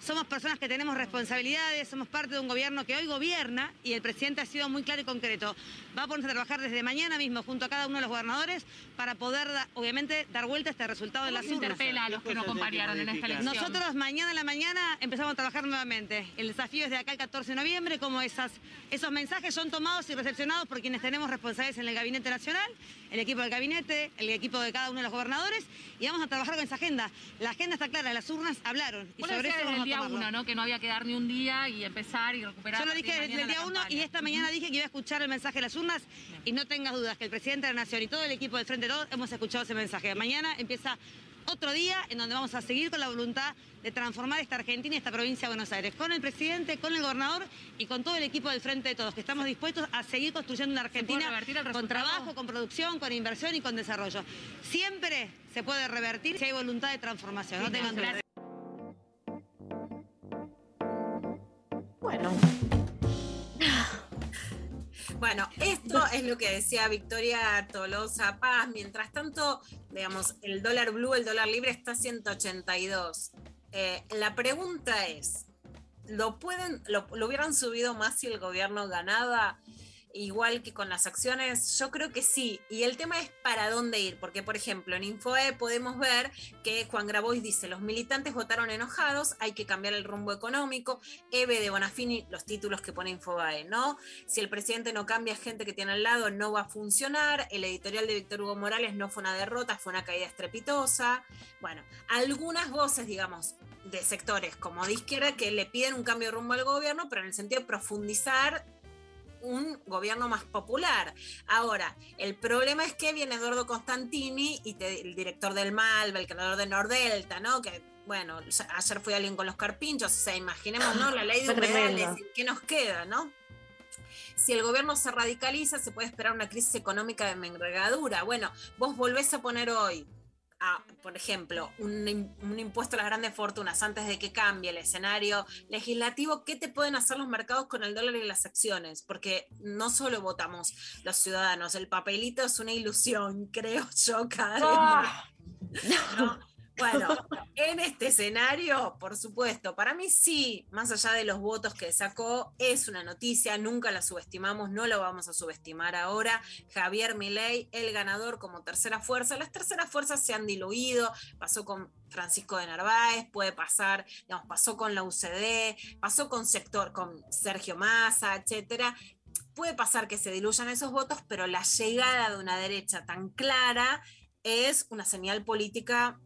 Somos personas que tenemos responsabilidades, somos parte de un gobierno que hoy gobierna y el presidente ha sido muy claro y concreto. Va a ponerse a trabajar desde mañana mismo junto a cada uno de los gobernadores para poder, obviamente, dar vuelta a este resultado de ¿Cómo las urnas. interpela a los que no acompañaron en esta elección? Nosotros mañana en la mañana empezamos a trabajar nuevamente. El desafío es de acá el 14 de noviembre, como esas, esos mensajes son tomados y recepcionados por quienes tenemos responsabilidades en el Gabinete Nacional, el equipo del Gabinete, el equipo de cada uno de los gobernadores, y vamos a trabajar con esa agenda. La agenda está clara, las urnas hablaron. Y sobre eso vamos el día a uno, ¿no? Que no había que dar ni un día y empezar y recuperar. Yo lo dije de desde el día uno y esta mañana dije que iba a escuchar el mensaje de las urnas y no tengas dudas que el presidente de la Nación y todo el equipo del Frente de Todos hemos escuchado ese mensaje. Mañana empieza otro día en donde vamos a seguir con la voluntad de transformar esta Argentina y esta provincia de Buenos Aires, con el presidente, con el gobernador y con todo el equipo del Frente de Todos, que estamos dispuestos a seguir construyendo una Argentina con trabajo, con producción, con inversión y con desarrollo. Siempre se puede revertir si hay voluntad de transformación, no tengan dudas. Bueno. Bueno, esto es lo que decía Victoria Tolosa Paz. Mientras tanto, digamos, el dólar blue, el dólar libre está a 182. Eh, la pregunta es, ¿lo pueden, lo, lo hubieran subido más si el gobierno ganaba? Igual que con las acciones, yo creo que sí. Y el tema es para dónde ir, porque por ejemplo en Infoe podemos ver que Juan Grabois dice, los militantes votaron enojados, hay que cambiar el rumbo económico. Eve de Bonafini, los títulos que pone Infobae, ¿no? Si el presidente no cambia gente que tiene al lado, no va a funcionar. El editorial de Víctor Hugo Morales no fue una derrota, fue una caída estrepitosa. Bueno, algunas voces, digamos, de sectores como de izquierda que le piden un cambio de rumbo al gobierno, pero en el sentido de profundizar un gobierno más popular. Ahora, el problema es que viene Eduardo Constantini y te- el director del Malva, el creador de Nordelta, ¿no? Que, bueno, ayer fue alguien con los carpinchos, o sea, imaginemos, ¿no? La ley de humedales, ¿qué nos queda, no? Si el gobierno se radicaliza, se puede esperar una crisis económica de envergadura. Bueno, vos volvés a poner hoy, a, por ejemplo, un, un impuesto a las grandes fortunas antes de que cambie el escenario legislativo, ¿qué te pueden hacer los mercados con el dólar y las acciones? Porque no solo votamos los ciudadanos, el papelito es una ilusión, creo yo, cada vez más. ¿no? Bueno, en este escenario, por supuesto, para mí sí, más allá de los votos que sacó, es una noticia, nunca la subestimamos, no lo vamos a subestimar ahora. Javier Milei, el ganador como tercera fuerza. Las terceras fuerzas se han diluido, pasó con Francisco de Narváez, puede pasar, digamos, pasó con la UCD, pasó con sector, con Sergio Massa, etcétera. Puede pasar que se diluyan esos votos, pero la llegada de una derecha tan clara es una señal política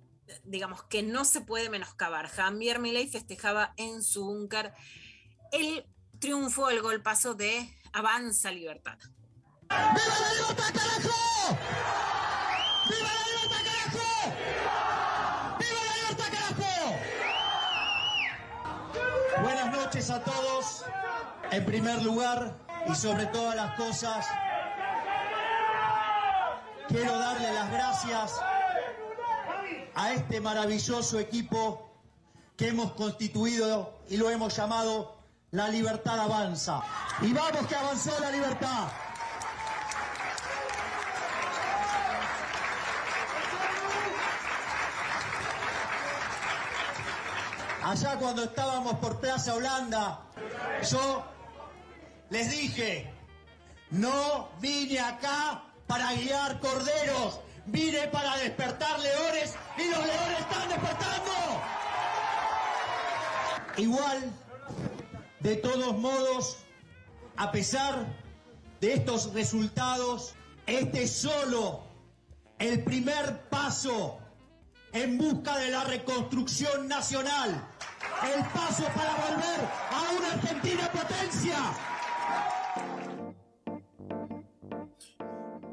digamos, que no se puede menoscabar. Javier Milei festejaba en su búnker el triunfo, el golpazo de Avanza Libertad. Buenas noches a todos. En primer lugar y sobre todas las cosas, quiero darle las gracias a este maravilloso equipo que hemos constituido y lo hemos llamado La Libertad Avanza. Y vamos que avanzó la libertad. Allá cuando estábamos por Plaza Holanda, yo les dije, no vine acá para guiar corderos, vine para despertar leones y los leones están despertando. Igual, de todos modos, a pesar de estos resultados, este es solo el primer paso en busca de la reconstrucción nacional. El paso para volver a una Argentina potencia.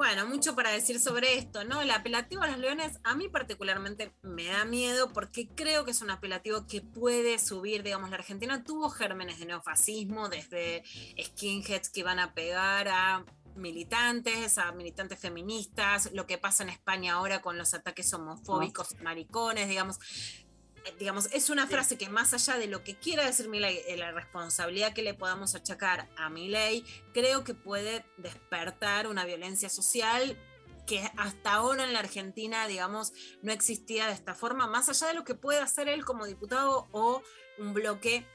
Bueno, mucho para decir sobre esto, ¿no? El apelativo a los leones a mí particularmente me da miedo porque creo que es un apelativo que puede subir, digamos, la Argentina tuvo gérmenes de neofascismo, desde skinheads que iban a pegar a militantes, a militantes feministas, lo que pasa en España ahora con los ataques homofóbicos, maricones, digamos. Eh, digamos, es una frase que más allá de lo que quiera decir Milei, eh, la responsabilidad que le podamos achacar a Milei, creo que puede despertar una violencia social que hasta ahora en la Argentina, digamos, no existía de esta forma, más allá de lo que puede hacer él como diputado o un bloque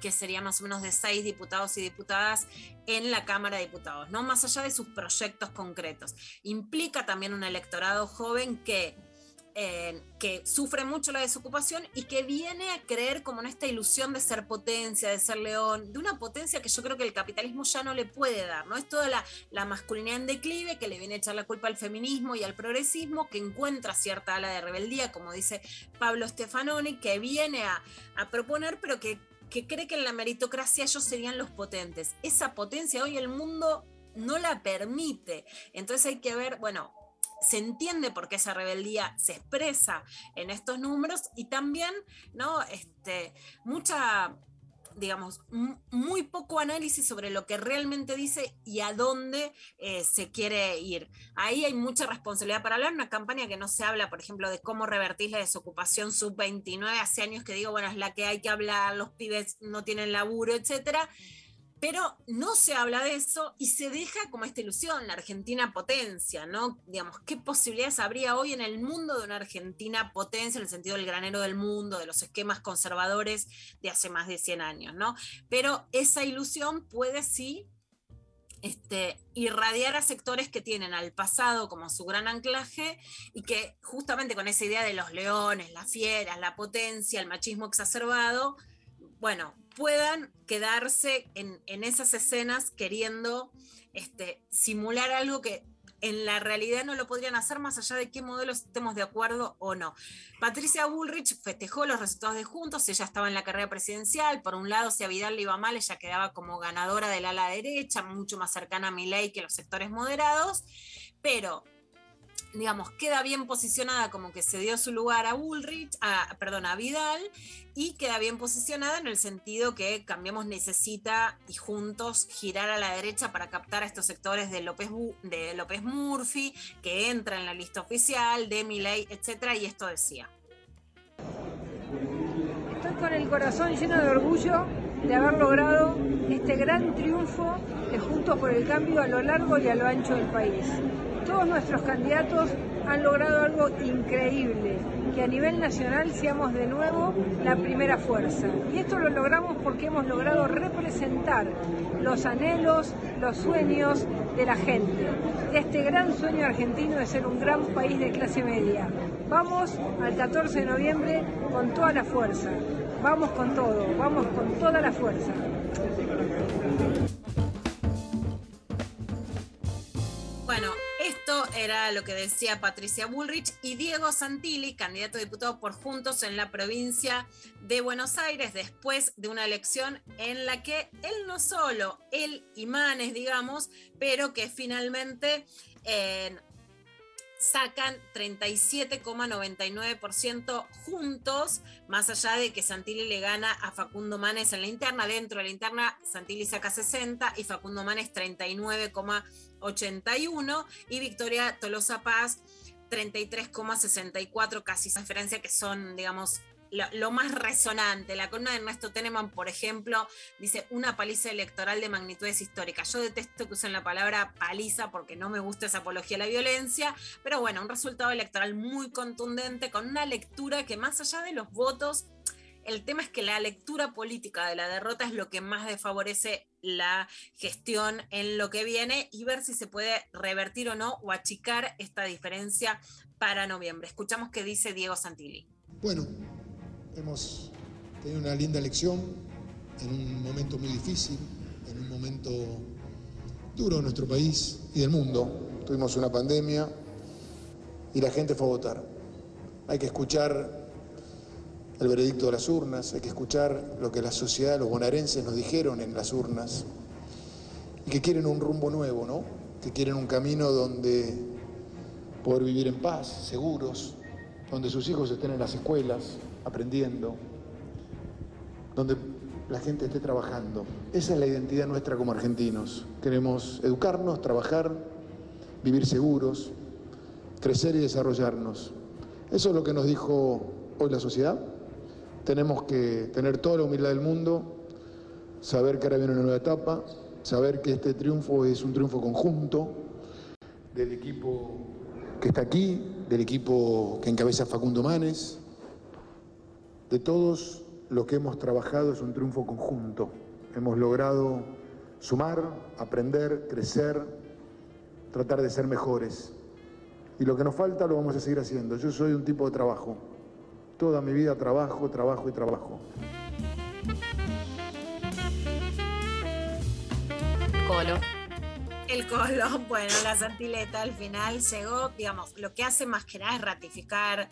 que sería más o menos de seis diputados y diputadas en la Cámara de Diputados, ¿no? Más allá de sus proyectos concretos. Implica también un electorado joven que eh, que sufre mucho la desocupación y que viene a creer como en esta ilusión de ser potencia, de ser león, de una potencia que yo creo que el capitalismo ya no le puede dar, ¿no? Es toda la, masculinidad en declive que le viene a echar la culpa al feminismo y al progresismo, que encuentra cierta ala de rebeldía, como dice Pablo Stefanoni, que viene a, a proponer, pero que, que cree que en la meritocracia ellos serían los potentes. Esa potencia hoy el mundo no la permite. Entonces hay que ver, bueno, se entiende por qué esa rebeldía se expresa en estos números y también, ¿no? Este, mucha, digamos, muy poco análisis sobre lo que realmente dice y a dónde eh, se quiere ir. Ahí hay mucha responsabilidad para hablar, una campaña que no se habla, por ejemplo, de cómo revertir la desocupación sub-29, hace años que digo, bueno, es la que hay que hablar, los pibes no tienen laburo, etcétera pero no se habla de eso y se deja como esta ilusión, la Argentina potencia, ¿no? Digamos, ¿qué posibilidades habría hoy en el mundo de una Argentina potencia en el sentido del granero del mundo, de los esquemas conservadores de hace más de 100 años, ¿no? Pero esa ilusión puede sí este, irradiar a sectores que tienen al pasado como su gran anclaje y que justamente con esa idea de los leones, las fieras, la potencia, el machismo exacerbado, bueno, puedan quedarse en, en esas escenas queriendo este, simular algo que en la realidad no lo podrían hacer más allá de qué modelos estemos de acuerdo o no. Patricia Bullrich festejó los resultados de Juntos, ella estaba en la carrera presidencial, por un lado si a Vidal le iba mal, ella quedaba como ganadora del ala derecha, mucho más cercana a Milei que los sectores moderados, pero digamos, queda bien posicionada como que se dio su lugar a Bullrich, a, perdón, a Vidal, y queda bien posicionada en el sentido que Cambiemos necesita y juntos girar a la derecha para captar a estos sectores de López, de López Murphy, que entra en la lista oficial, de Milei, etcétera, y esto decía. Estoy con el corazón lleno de orgullo de haber logrado este gran triunfo de Juntos por el Cambio a lo largo y a lo ancho del país. Todos nuestros candidatos han logrado algo increíble, que a nivel nacional seamos de nuevo la primera fuerza. Y esto lo logramos porque hemos logrado representar los anhelos, los sueños de la gente, de este gran sueño argentino de ser un gran país de clase media. Vamos al 14 de noviembre con toda la fuerza. Vamos con todo, vamos con toda la fuerza. Era lo que decía Patricia Bullrich y Diego Santilli, candidato a diputado por Juntos en la provincia de Buenos Aires, después de una elección en la que él no solo, él y Manes, digamos, pero que finalmente eh, sacan 37,99% juntos, más allá de que Santilli le gana a Facundo Manes en la interna. Dentro de la interna, Santilli saca 60 y Facundo Manes 39,81 y Victoria Tolosa Paz 33,64, casi esa diferencia que son, digamos, lo, lo más resonante. La columna de Ernesto Teneman, por ejemplo, dice una paliza electoral de magnitudes históricas. Yo detesto que usen la palabra paliza porque no me gusta esa apología a la violencia, pero bueno, un resultado electoral muy contundente, con una lectura que más allá de los votos, el tema es que la lectura política de la derrota es lo que más desfavorece la gestión en lo que viene y ver si se puede revertir o no o achicar esta diferencia para noviembre. Escuchamos qué dice Diego Santilli. Bueno, hemos tenido una linda elección en un momento muy difícil, en un momento duro de nuestro país y del mundo. Tuvimos una pandemia y la gente fue a votar. Hay que escuchar el veredicto de las urnas, hay que escuchar lo que la sociedad, los bonaerenses nos dijeron en las urnas y que quieren un rumbo nuevo, ¿no? Que quieren un camino donde poder vivir en paz, seguros, donde sus hijos estén en las escuelas aprendiendo, donde la gente esté trabajando. Esa es la identidad nuestra como argentinos. Queremos educarnos, trabajar, vivir seguros, crecer y desarrollarnos. Eso es lo que nos dijo hoy la sociedad tenemos que tener toda la humildad del mundo, saber que ahora viene una nueva etapa, saber que este triunfo es un triunfo conjunto del equipo que está aquí, del equipo que encabeza Facundo Manes, de todos los que hemos trabajado es un triunfo conjunto. Hemos logrado sumar, aprender, crecer, tratar de ser mejores. Y lo que nos falta lo vamos a seguir haciendo. Yo soy un tipo de trabajo. Toda mi vida trabajo, trabajo y trabajo. Colo. El Colo, bueno, la Santileta al final llegó, digamos, lo que hace más que nada es ratificar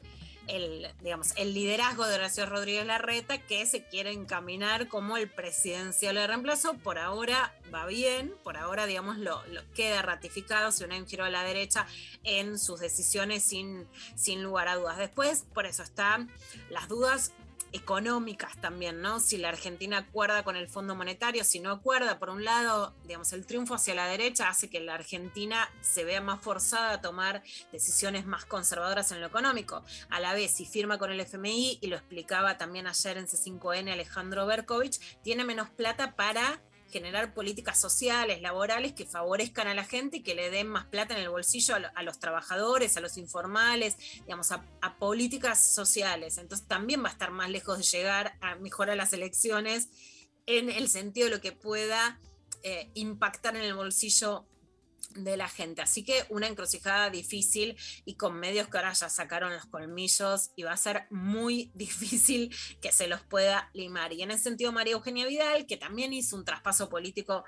el, digamos, el liderazgo de Horacio Rodríguez Larreta, que se quiere encaminar como el presidencial de reemplazo. Por ahora va bien, por ahora, digamos, lo, queda ratificado, si un giro a la derecha en sus decisiones sin, sin lugar a dudas. Después, por eso están las dudas económicas también, ¿no? Si la Argentina acuerda con el Fondo Monetario, si no acuerda, por un lado, digamos, el triunfo hacia la derecha hace que la Argentina se vea más forzada a tomar decisiones más conservadoras en lo económico. A la vez, si firma con el FMI, y lo explicaba también ayer en C5N Alejandro Berkovich, tiene menos plata para generar políticas sociales, laborales que favorezcan a la gente y que le den más plata en el bolsillo a, lo- a los trabajadores, a los informales, digamos, a, a políticas sociales. Entonces también va a estar más lejos de llegar a mejorar las elecciones en el sentido de lo que pueda eh, impactar en el bolsillo de la gente. Así que una encrucijada difícil y con medios que ahora ya sacaron los colmillos y va a ser muy difícil que se los pueda limar. Y en ese sentido, María Eugenia Vidal, que también hizo un traspaso político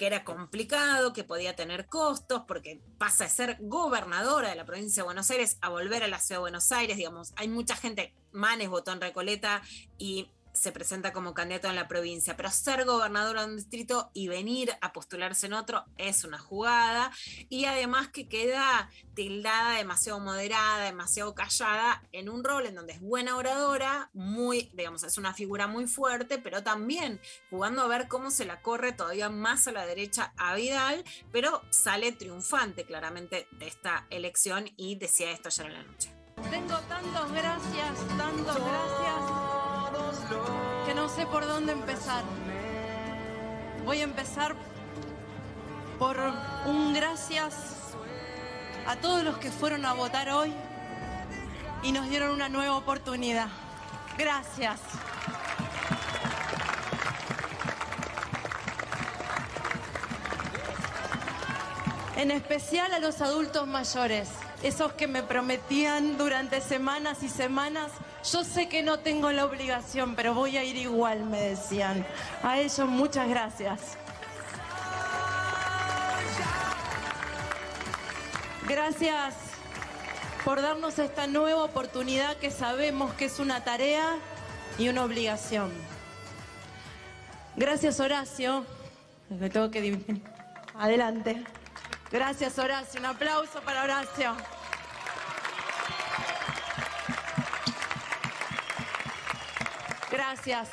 que era complicado, que podía tener costos, porque pasa de ser gobernadora de la provincia de Buenos Aires a volver a la ciudad de Buenos Aires, digamos, hay mucha gente, Manes votó en Recoleta y se presenta como candidato en la provincia, pero ser gobernadora de un distrito y venir a postularse en otro es una jugada y además que queda tildada demasiado moderada, demasiado callada en un rol en donde es buena oradora, muy, digamos, es una figura muy fuerte, pero también jugando a ver cómo se la corre todavía más a la derecha a Vidal, pero sale triunfante claramente de esta elección y decía esto ayer en la noche. Tengo tantos gracias, tantos gracias, que no sé por dónde empezar. Voy a empezar por un gracias a todos los que fueron a votar hoy y nos dieron una nueva oportunidad. Gracias. En especial a los adultos mayores, esos que me prometían durante semanas y semanas, yo sé que no tengo la obligación, pero voy a ir igual, me decían. A ellos muchas gracias. Gracias por darnos esta nueva oportunidad que sabemos que es una tarea y una obligación. Gracias Horacio. Me tengo que dividir. Adelante. Gracias Horacio. Un aplauso para Horacio. Gracias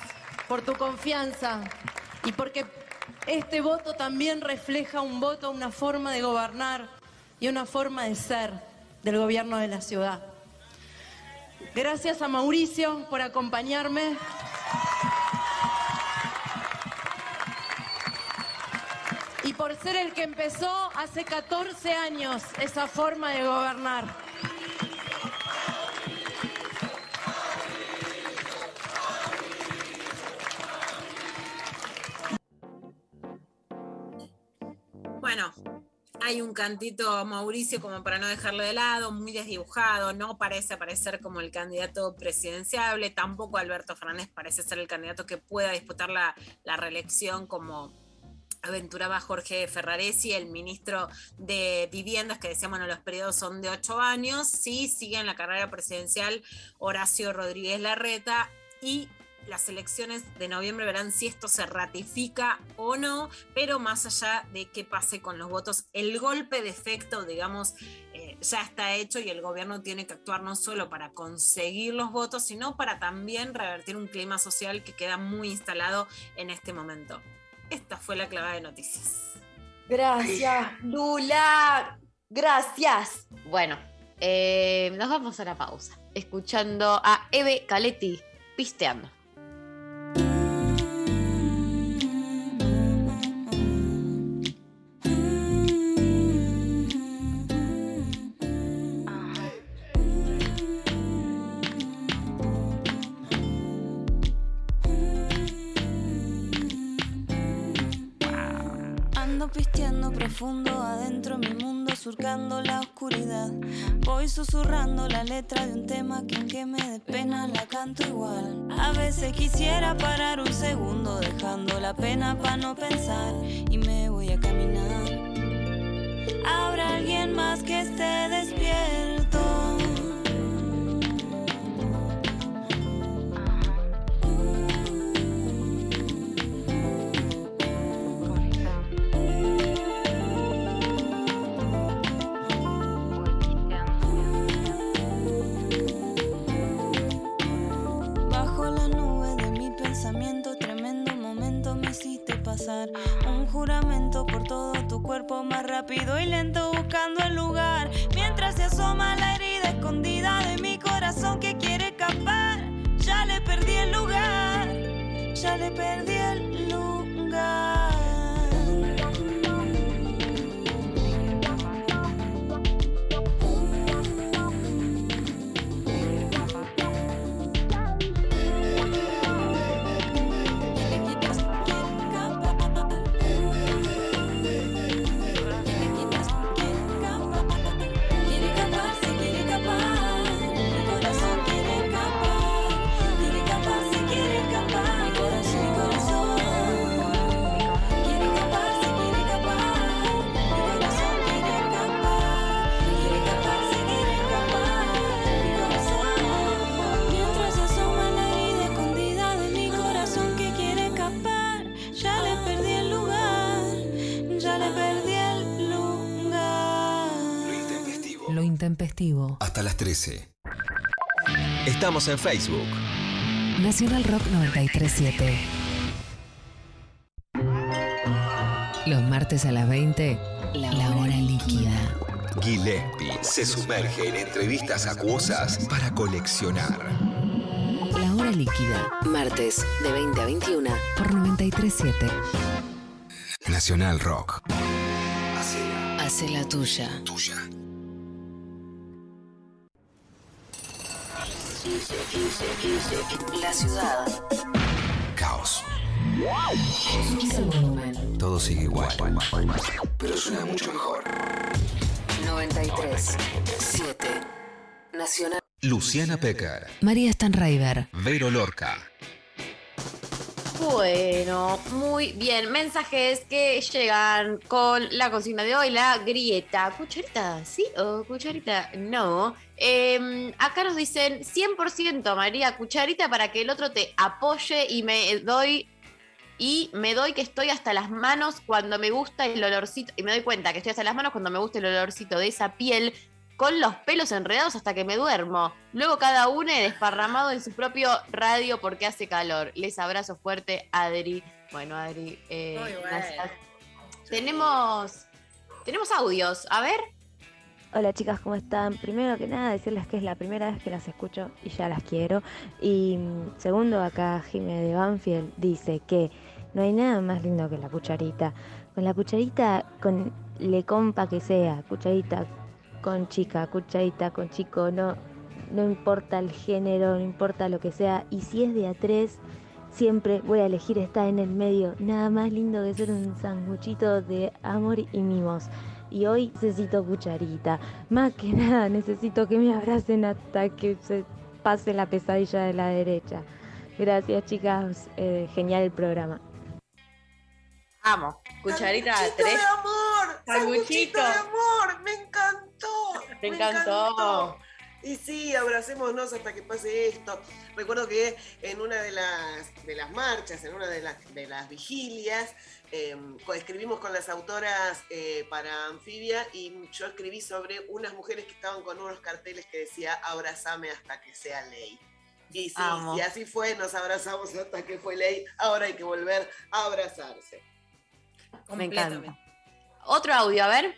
por tu confianza y porque este voto también refleja un voto, una forma de gobernar y una forma de ser del gobierno de la ciudad. Gracias a Mauricio por acompañarme. Y por ser el que empezó hace 14 años esa forma de gobernar. Bueno, hay un cantito Mauricio como para no dejarlo de lado, muy desdibujado, no parece aparecer como el candidato presidenciable, tampoco Alberto Fernández parece ser el candidato que pueda disputar la, la reelección como aventuraba Jorge Ferraresi, el ministro de Viviendas, que decíamos, bueno, los periodos son de ocho años, sí, sigue en la carrera presidencial Horacio Rodríguez Larreta y las elecciones de noviembre verán si esto se ratifica o no, pero más allá de qué pase con los votos, el golpe de efecto, digamos, eh, ya está hecho y el gobierno tiene que actuar no solo para conseguir los votos, sino para también revertir un clima social que queda muy instalado en este momento. Esta fue la clavada de noticias. Gracias, Lula. Gracias. Bueno, eh, nos vamos a la pausa. Escuchando a Eve Caletti pisteando. La oscuridad. Voy susurrando la letra de un tema que aunque me dé pena la canto igual. A veces quisiera parar un segundo dejando la pena para no pensar y me voy a caminar. Habrá alguien más que esté despierto. Ya Hasta las 13. Estamos en Facebook. Nacional Rock 937. Los martes a las 20, la hora líquida. Gillespie se sumerge en entrevistas acuosas para coleccionar. La hora líquida. Martes de 20 a 21. Por 937. Nacional Rock. Hace la tuya. Tuya. La ciudad. Caos. Todo sigue igual. Pero suena mucho mejor. 93. 7. Nacional. Luciana Pecker. María Stanraiver. Vero Lorca. Bueno, muy bien. Mensajes que llegan con la consigna de hoy, la grieta. ¿Cucharita? ¿Sí o cucharita? No. Eh, acá nos dicen 100% María, cucharita para que el otro te apoye y me doy y me doy que estoy hasta las manos cuando me gusta el olorcito y me doy cuenta que estoy hasta las manos cuando me gusta el olorcito de esa piel con los pelos enredados hasta que me duermo. Luego cada uno desparramado en su propio radio porque hace calor. Les abrazo fuerte, Adri. Bueno, Adri, eh, Muy bueno. gracias. Tenemos, tenemos audios. A ver. Hola chicas, ¿cómo están? Primero que nada, decirles que es la primera vez que las escucho y ya las quiero. Y mm, segundo, acá Jimé de Banfield dice que no hay nada más lindo que la cucharita. Con la cucharita, con le compa que sea, cucharita con chica, cucharita con chico, no, no importa el género, no importa lo que sea. Y si es de a tres, siempre voy a elegir estar en el medio. Nada más lindo que ser un sanguchito de amor y mimos. Y hoy necesito cucharita. Más que nada necesito que me abracen hasta que se pase la pesadilla de la derecha. Gracias chicas, eh, genial el programa. Amo. Cucharita Sanguchito tres. de amor, sanguchito de amor, me encantó. Me encantó. Y sí, abracémonos hasta que pase esto. Recuerdo que en una de las, de las marchas, en una de las, de las vigilias, eh, escribimos con las autoras eh, para Anfibia y yo escribí sobre unas mujeres que estaban con unos carteles que decía abrazame hasta que sea ley. Y sí, y así fue, nos abrazamos hasta que fue ley, ahora hay que volver a abrazarse. Me encanta. Otro audio, a ver.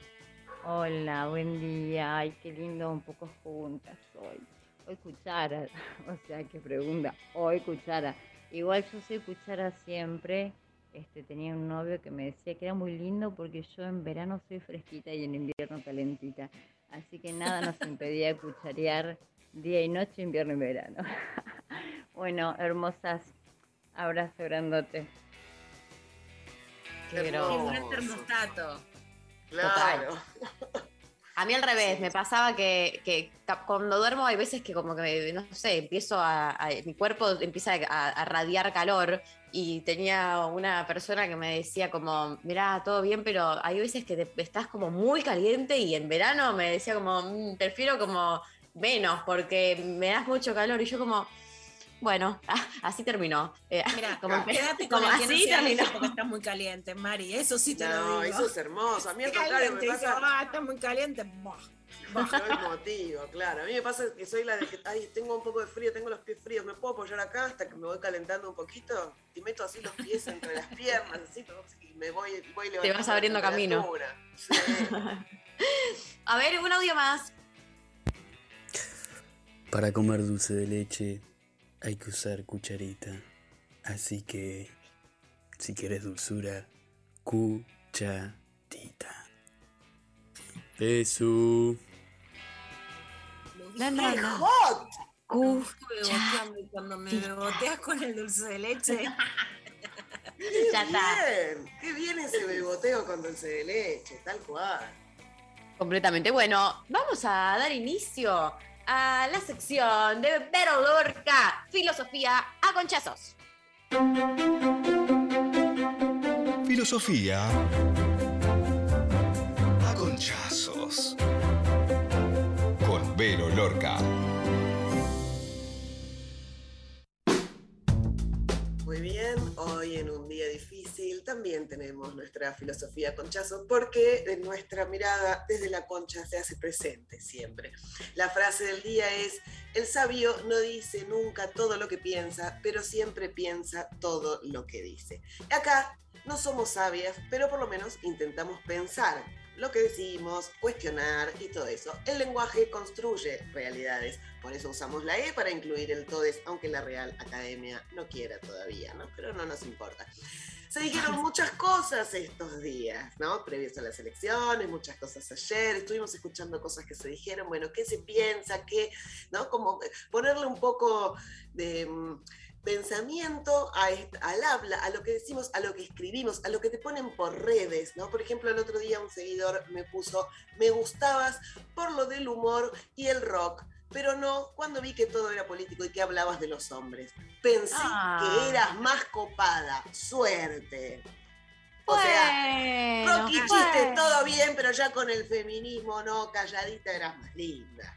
Hola, buen día. Ay, qué lindo, un poco juntas hoy. Hoy cuchara, o sea, qué pregunta. Hoy cuchara. Igual yo soy cuchara siempre. Este, tenía un novio que me decía que era muy lindo porque yo en verano soy fresquita y en invierno calentita. Así que nada nos impedía cucharear día y noche, invierno y verano. bueno, hermosas, abrazo grandote. Groso. gran termostato. Claro. A mí al revés, me pasaba que, cuando duermo hay veces que como que, no sé, empiezo a, a- mi cuerpo empieza a, a radiar calor y tenía una persona que me decía como, mira, todo bien, pero hay veces que te- estás como muy caliente y en verano me decía como, "Mm, prefiero como menos porque me das mucho calor y yo como, bueno, ah, así terminó. Eh, Mira, como, quédate con como el que no así terminó. porque estás muy caliente, Mari. Eso sí te lo No, digo. eso es hermoso. A mí al contrario me dice. "Ah, está muy caliente. Bajo el motivo, claro. A mí me pasa que soy la de que, ay, tengo un poco de frío, tengo los pies fríos, ¿me puedo apoyar acá hasta que me voy calentando un poquito? Y meto así los pies entre las piernas, así, y me voy, voy Te levantando vas la abriendo camino. Sí. A ver, un audio más. Para comer dulce de leche hay que usar cucharita. Así que, si quieres dulzura, cucharita. Eso. No, no, ¡Qué no. hot! Cu- Estuve beboteando y cuando me beboteas con el dulce de leche. Qué Ya está. bien, qué bien ese beboteo con dulce de leche, tal cual. Completamente. Bueno, vamos a dar inicio a la sección de Vero Lorca, filosofía a conchazos. Filosofía a conchazos. Con Vero Lorca. Muy bien, hoy en un día difícil también tenemos nuestra filosofía conchazo porque nuestra mirada desde la concha se hace presente siempre. La frase del día es, el sabio no dice nunca todo lo que piensa, pero siempre piensa todo lo que dice. Acá no somos sabias, pero por lo menos intentamos pensar lo que decimos, cuestionar y todo eso. El lenguaje construye realidades, por eso usamos la E para incluir el todes, aunque la Real Academia no quiera todavía, ¿no? Pero no nos importa. Se dijeron muchas cosas estos días, ¿no? Previos a las elecciones, muchas cosas ayer, estuvimos escuchando cosas que se dijeron, bueno, ¿qué se piensa? ¿Qué, ¿no? Como ponerle un poco de mm, pensamiento a al habla, a lo que decimos, a lo que escribimos, a lo que te ponen por redes, ¿no? Por ejemplo, el otro día un seguidor me puso, me gustabas por lo del humor y el rock, pero no cuando vi que todo era político y que hablabas de los hombres. Pensé Ah. que eras más copada, suerte. O sea, Bueno, rock y chiste, bueno. todo bien, pero ya con el feminismo, no, calladita eras más linda.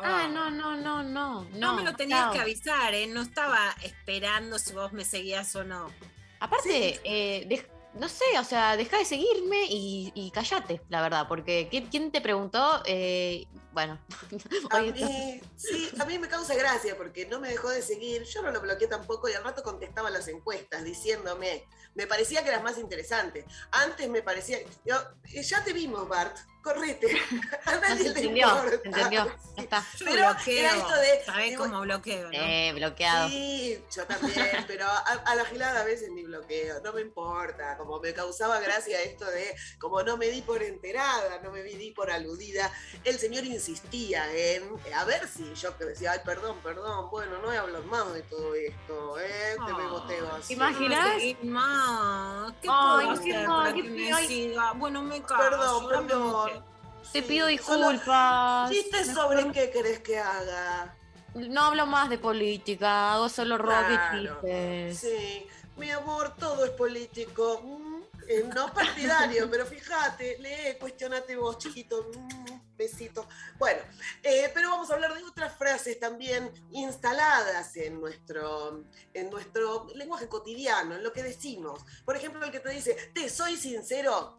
Ah, no, no, no, no. No, me lo tenías que avisar, ¿eh? No estaba esperando si vos me seguías o no. Aparte, eh, no sé, o sea, deja de seguirme y, y callate, la verdad, porque ¿quién, quién te preguntó? Eh, bueno, A mí, sí, a mí me causa gracia porque no me dejó de seguir, yo no lo bloqueé tampoco y al rato contestaba las encuestas diciéndome, me parecía que eras más interesante. Antes me parecía, yo, eh, ya te vimos, Bart, correte. A no nadie se entendió, se entendió, ya está. Yo Pero bloqueo. era esto de- ¿Sabés digo- cómo bloqueo, no? Eh, bloqueado. Sí, yo también, pero a, a la gilada a veces ni bloqueo, no me importa, como me causaba gracia esto de, como no me di por enterada, no me di por aludida, el señor insistía en, a ver si yo que decía, ay, perdón, perdón, bueno, no voy a hablar más de todo esto, eh, te me boteo así. ¿Te imaginas? Sí, ma, ¿Qué Ay, puedo qué hacer mal, para qué que me feo, ay. siga? Bueno, me callo. Perdón, perdón. Te pido disculpas. ¿Chistes sobre qué querés que haga? No hablo más de política, hago solo rock Claro, y chistes. Sí, mi amor, todo es político. Mm, eh, no partidario, pero fíjate, lee, cuestionate vos, chiquito. Mm, besito. Bueno, eh, pero vamos a hablar de otras frases también instaladas en nuestro, en nuestro lenguaje cotidiano, en lo que decimos. Por ejemplo, el que te dice, te soy sincero.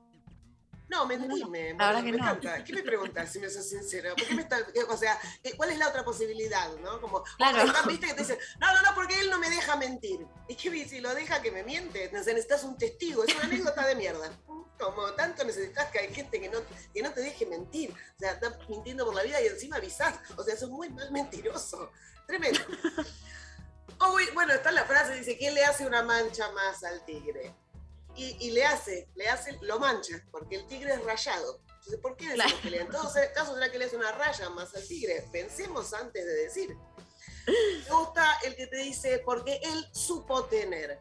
No, mentime. La verdad me que no. encanta. ¿Qué me preguntas si me sos sincera? ¿Por qué me está, o sea, eh, ¿cuál es la otra posibilidad, no? Como, Claro. viste que te dicen, no, no, no, porque él no me deja mentir. Y que si lo deja que me miente, necesitas un testigo. Es una anécdota de mierda. Como tanto necesitas que hay gente que no, que no te deje mentir. O sea, estás mintiendo por la vida y encima avisás. O sea, sos muy mal mentiroso. Tremendo. Oh, bueno, está la frase, dice, ¿quién le hace una mancha más al tigre? Y, y le hace, le hace, lo mancha, porque el tigre es rayado. Entonces, ¿por qué decimos Claro. que le En será que le hace una raya más al tigre. Pensemos antes de decir. Me gusta el que te dice, porque él supo tener.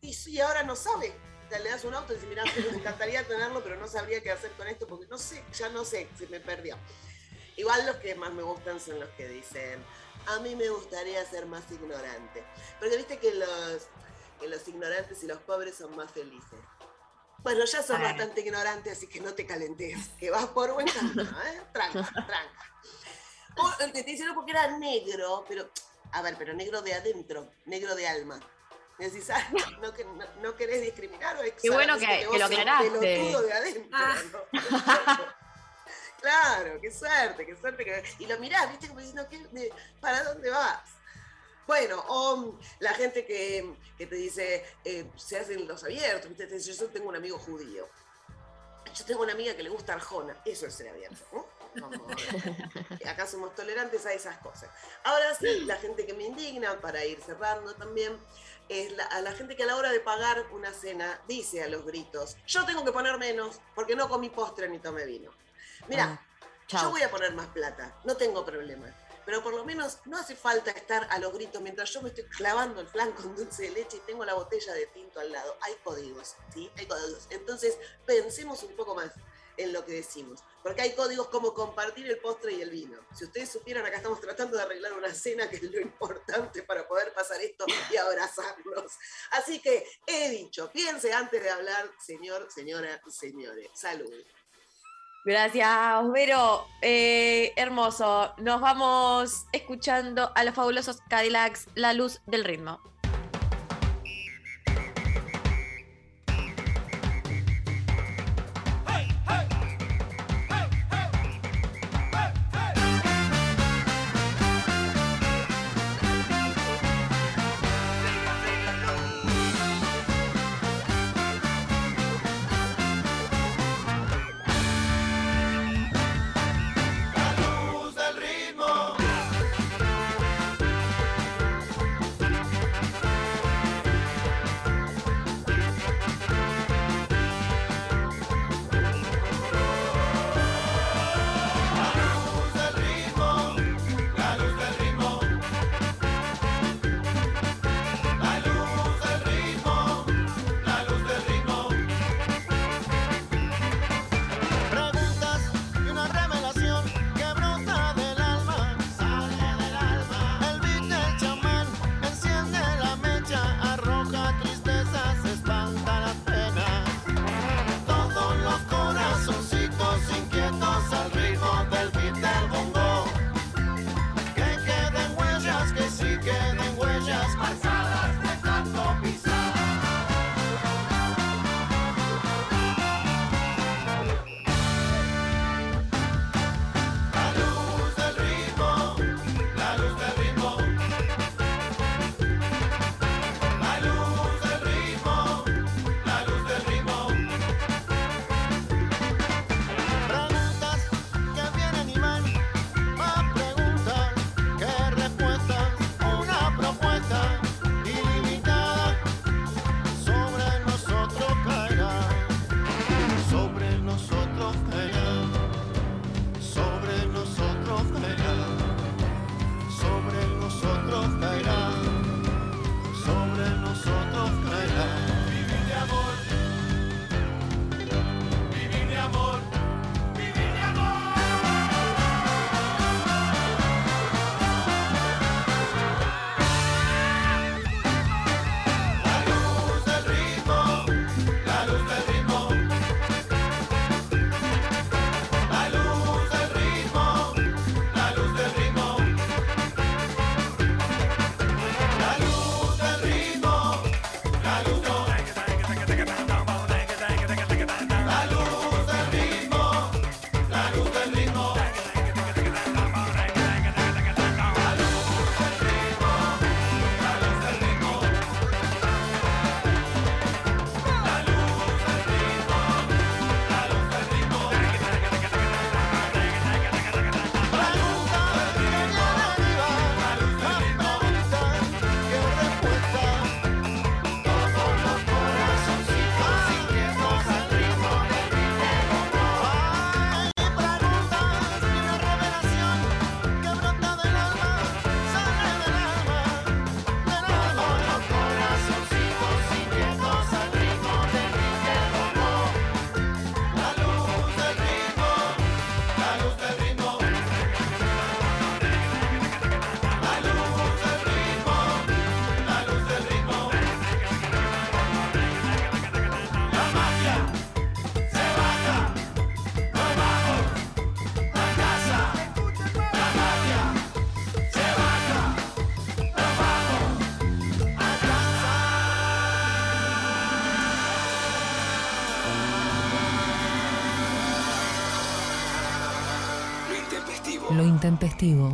Y, y ahora no sabe. O sea, le das un auto y dices, mira, me encantaría tenerlo, pero no sabría qué hacer con esto, porque no sé, ya no sé, se me perdió. Igual los que más me gustan son los que dicen, a mí me gustaría ser más ignorante. Porque viste que los, que los ignorantes y los pobres son más felices. Bueno, ya sos bastante ignorante, así que no te calentes, que vas por buen camino, ¿eh? Tranca, tranca. O que te dice no porque era negro, pero, a ver, pero negro de adentro, negro de alma. Decís, ah, no, que- no, no querés discriminar o Qué bueno que- que vos lo aclaraste. de adentro, ¿no? Claro, qué suerte, qué suerte. que- Y lo mirás, viste, como diciendo, ¿qué- de- ¿para dónde vas? Bueno, o la gente que, que te dice, eh, se hacen los abiertos, ¿viste? Te dice, yo tengo un amigo judío. Yo tengo una amiga que le gusta Arjona. Eso es ser abierto. ¿no? Acá somos tolerantes a esas cosas. Ahora sí, la gente que me indigna, para ir cerrando también, es la- a la gente que a la hora de pagar una cena dice a los gritos, yo tengo que poner menos porque no comí postre ni tomé vino. Mira, yo chau. voy a poner más plata, no tengo problema. Pero por lo menos no hace falta estar a los gritos mientras yo me estoy clavando el flan con dulce de leche y tengo la botella de tinto al lado. Hay códigos, ¿sí? Hay códigos. Entonces, pensemos un poco más en lo que decimos. Porque hay códigos como compartir el postre y el vino. Si ustedes supieran, acá estamos tratando de arreglar una cena, que es lo importante para poder pasar esto y abrazarnos. Así que he dicho, piense antes de hablar, señor, señora, señores. Salud. Gracias, Vero. Eh, hermoso. Nos vamos escuchando a los fabulosos Cadillacs, La Luz del Ritmo. luz del ritmo.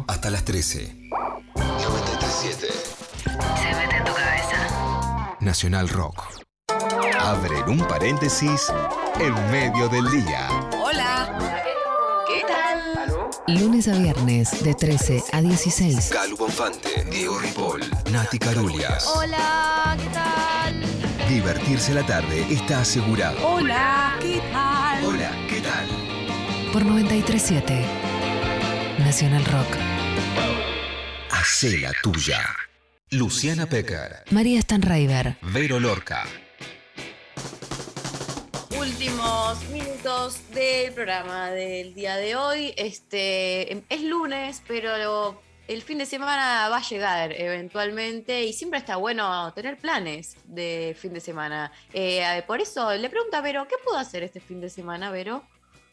Hasta las 13. 937 Se mete en tu cabeza. Nacional Rock. Abren un paréntesis en medio del día. Hola. ¿Qué tal? Lunes a viernes de 13 a 16. Calu Bonfante, Diego Ripoll, Nati Carulias. Hola, ¿qué tal? Divertirse la tarde está asegurado. Hola, ¿qué tal? Hola, ¿qué tal? Por 937 Nacional Rock. Hacé la tuya. Luciana Pecker, María Stanraiver. Vero Lorca. Últimos minutos del programa del día de hoy. Este em, es lunes, pero el fin de semana va a llegar eventualmente y siempre está bueno tener planes de fin de semana. Eh, por eso le pregunto a Vero, ¿qué puedo hacer este fin de semana, Vero?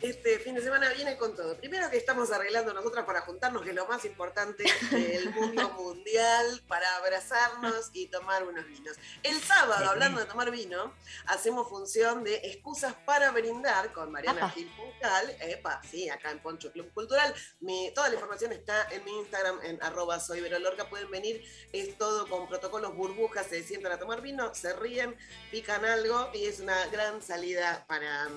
Este fin de semana viene con todo. Primero que estamos arreglando nosotras para juntarnos, que es lo más importante del mundo mundial, para abrazarnos y tomar unos vinos. El sábado, hablando de tomar vino, hacemos función de excusas para brindar con Mariana. Gil Puncal. Epa, sí, acá en Poncho Club Cultural. Mi- toda la información está en mi Instagram, en arroba soy Lorca. Pueden venir, es todo con protocolos burbujas, se sientan a tomar vino, se ríen, pican algo y es una gran salida para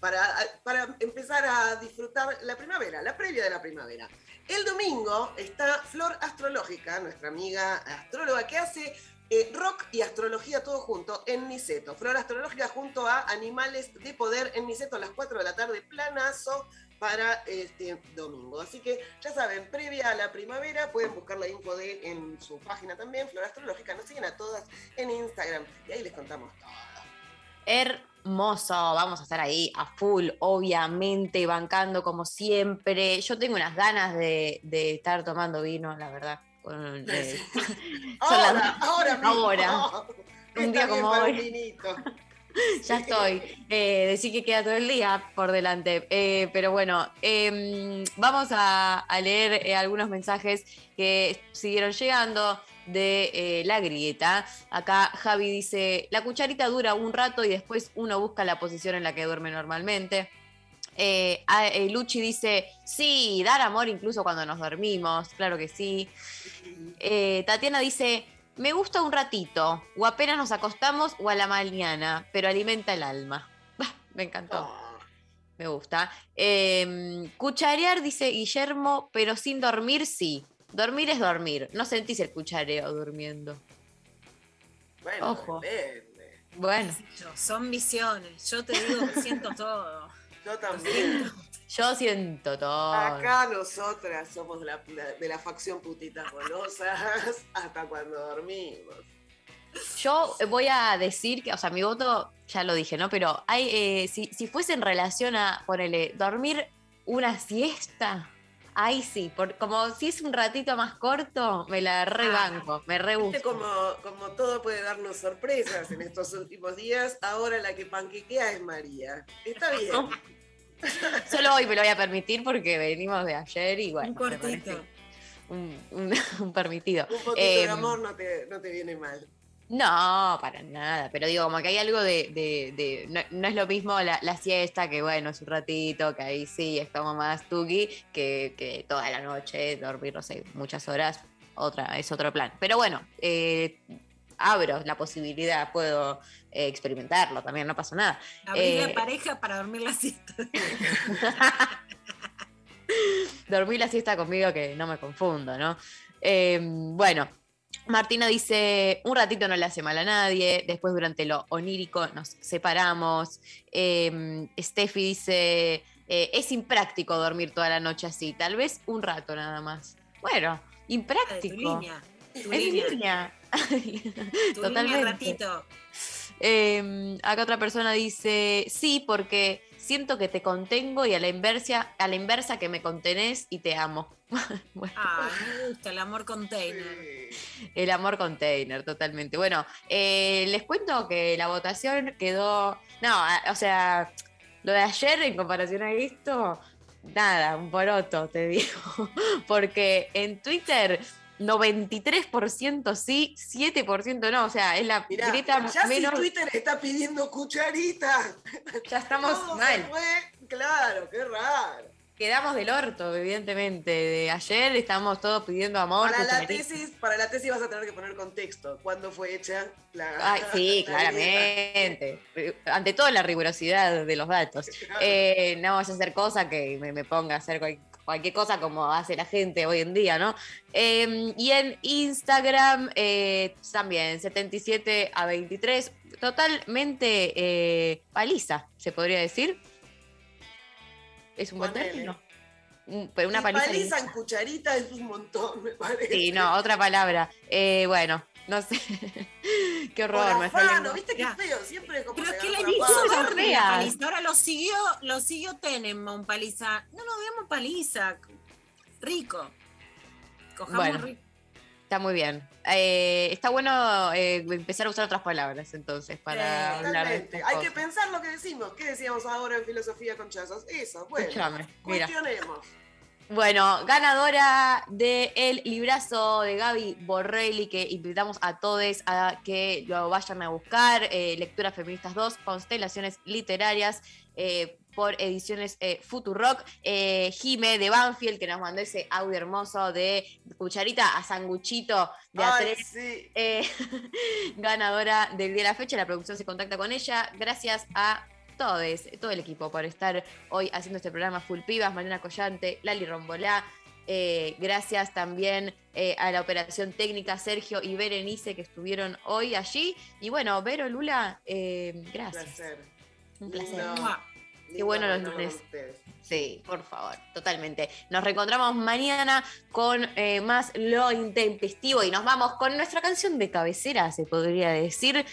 para, para empezar a disfrutar la primavera, la previa de la primavera. El domingo está Flor Astrológica, nuestra amiga astróloga, que hace eh, rock y astrología todo junto en Niceto. Flor Astrológica junto a Animales de Poder en Niceto a las 4 de la tarde, planazo para este domingo. Así que ya saben, previa a la primavera, pueden buscar la info de en su página también, Flor Astrológica. Nos siguen a todas en Instagram y ahí les contamos todo. Hermoso, vamos a estar ahí a full, obviamente, bancando como siempre. Yo tengo unas ganas de, de estar tomando vino, la verdad. con- eh, las- Ahora, ahora mismo. ahora. Un día como hoy. Ya estoy. Eh, decir que queda todo el día por delante. Eh, pero bueno, em, vamos a, a leer eh, algunos mensajes que siguieron llegando de eh, la grieta. Acá Javi dice, la cucharita dura un rato y después uno busca la posición en la que duerme normalmente. Luchi dice, sí, dar amor incluso cuando nos dormimos, claro que sí. Tatiana dice, me gusta un ratito, o apenas nos acostamos o a la mañana, pero alimenta el alma. Bah, me encantó. Me gusta. Eh, cucharear, dice Guillermo, pero sin dormir, sí. Dormir es dormir. No sentís el cuchareo durmiendo. Bueno, Ojo. depende. Bueno, Son visiones. Yo te digo que siento todo. Yo también. Yo siento todo. Acá nosotras somos la- la- de la facción putitas golosas hasta cuando dormimos. Yo voy a decir que, o sea, mi voto, ya lo dije, ¿no? Pero hay, eh, si, si fuese en relación a, ponele, dormir una siesta, ahí sí, por, como si es un ratito más corto, me la rebanco, me re Viste gusta. como, como todo puede darnos sorpresas en estos últimos días, ahora la que panquequea es María. Está bien. Solo hoy me lo voy a permitir porque venimos de ayer y bueno. Un cortito. Un, un- un permitido. Un poquito de Em, amor no te, no te viene mal. No, para nada, pero digo, como que hay algo de, de- de- no, no es lo mismo la, la siesta, que bueno, es un ratito, que ahí sí es como más tuki, que, que toda la noche, dormir, no sé, muchas horas, otra, es otro plan. Pero bueno, eh, abro la posibilidad, puedo eh, experimentarlo también, no pasa nada. Abrir Eh, la pareja para dormir la siesta. dormí la siesta conmigo que no me confundo, ¿no? Eh, bueno, Martina dice, un ratito no le hace mal a nadie, después durante lo onírico nos separamos. Eh, Steffi dice, eh, es impráctico dormir toda la noche así, tal vez un rato nada más. Bueno, impráctico. Tu línea. Tu Es línea. línea. Totalmente. ratito. Eh, acá otra persona dice, sí, porque siento que te contengo y a la inversa, a la inversa que me contenés y te amo. Bueno, Ah, me gusta el amor container. el amor container, totalmente. Bueno, eh, les cuento que la votación quedó, no, o sea, lo de ayer en comparación a esto, nada, un poroto, te digo, porque en Twitter... 93% sí, 7% no, o sea, es la Mirá, grieta ya menos... si Twitter está pidiendo cucharita. Ya estamos Todo se mal. fue, claro, qué raro. Quedamos del orto, evidentemente. De ayer estamos todos pidiendo amor. Para la, tesis, para la tesis vas a tener que poner contexto. ¿Cuándo fue hecha la.? Ay, sí, la claramente. Ante todo la rigurosidad de los datos. Eh, no vaya a hacer cosa que me, me ponga a hacer cual- cualquier cosa como hace la gente hoy en día, ¿no? Eh, y en Instagram eh, también, 77 a 23, totalmente eh, paliza, se podría decir. Es un buen término. Un- Pero una Y paliza. paliza en cucharita es un montón, me parece. Sí, no, otra palabra. Eh, bueno, no sé. Qué horror. Porafano, lengua. ¿viste qué feo? Siempre es como Pero se es que agarra hizo. Ahora lo siguió, lo siguió Tenenbaum, Paliza. No nos veamos Paliza. Rico. Cojamos Bueno. rico. Está muy bien. Eh, está bueno eh, empezar a usar otras palabras entonces para hablar de Hay que pensar lo que decimos. ¿Qué decíamos ahora en filosofía con chazos? Eso, bueno. Escúchame, mira. Bueno, ganadora del librazo de Gaby Borrelli, que invitamos a todos a que lo vayan a buscar. eh, Lecturas Feministas 2, Constelaciones Literarias, eh, por ediciones eh, Futurock. Eh, Jime de Banfield, que nos mandó ese audio hermoso de cucharita a sanguchito de Ay, A3. sí. eh, ganadora del día de la fecha. La producción se contacta con ella. Gracias a todos, todo el equipo por estar hoy haciendo este programa Full Pibas, Mariana Collante, Lali Rombolá. Eh, gracias también eh, a la operación técnica Sergio y Berenice que estuvieron hoy allí. Y bueno, Vero, Lula, eh, Un gracias. placer. Un placer. Qué bueno los lunes. ustedes. Sí, por favor, totalmente. Nos reencontramos mañana con eh, más lo intempestivo y nos vamos con nuestra canción de cabecera, se podría decir.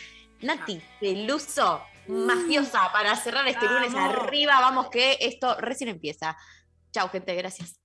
Nati Peluso, mafiosa, para cerrar este lunes Vamos. arriba. Vamos que esto recién empieza. Chao, gente, gracias.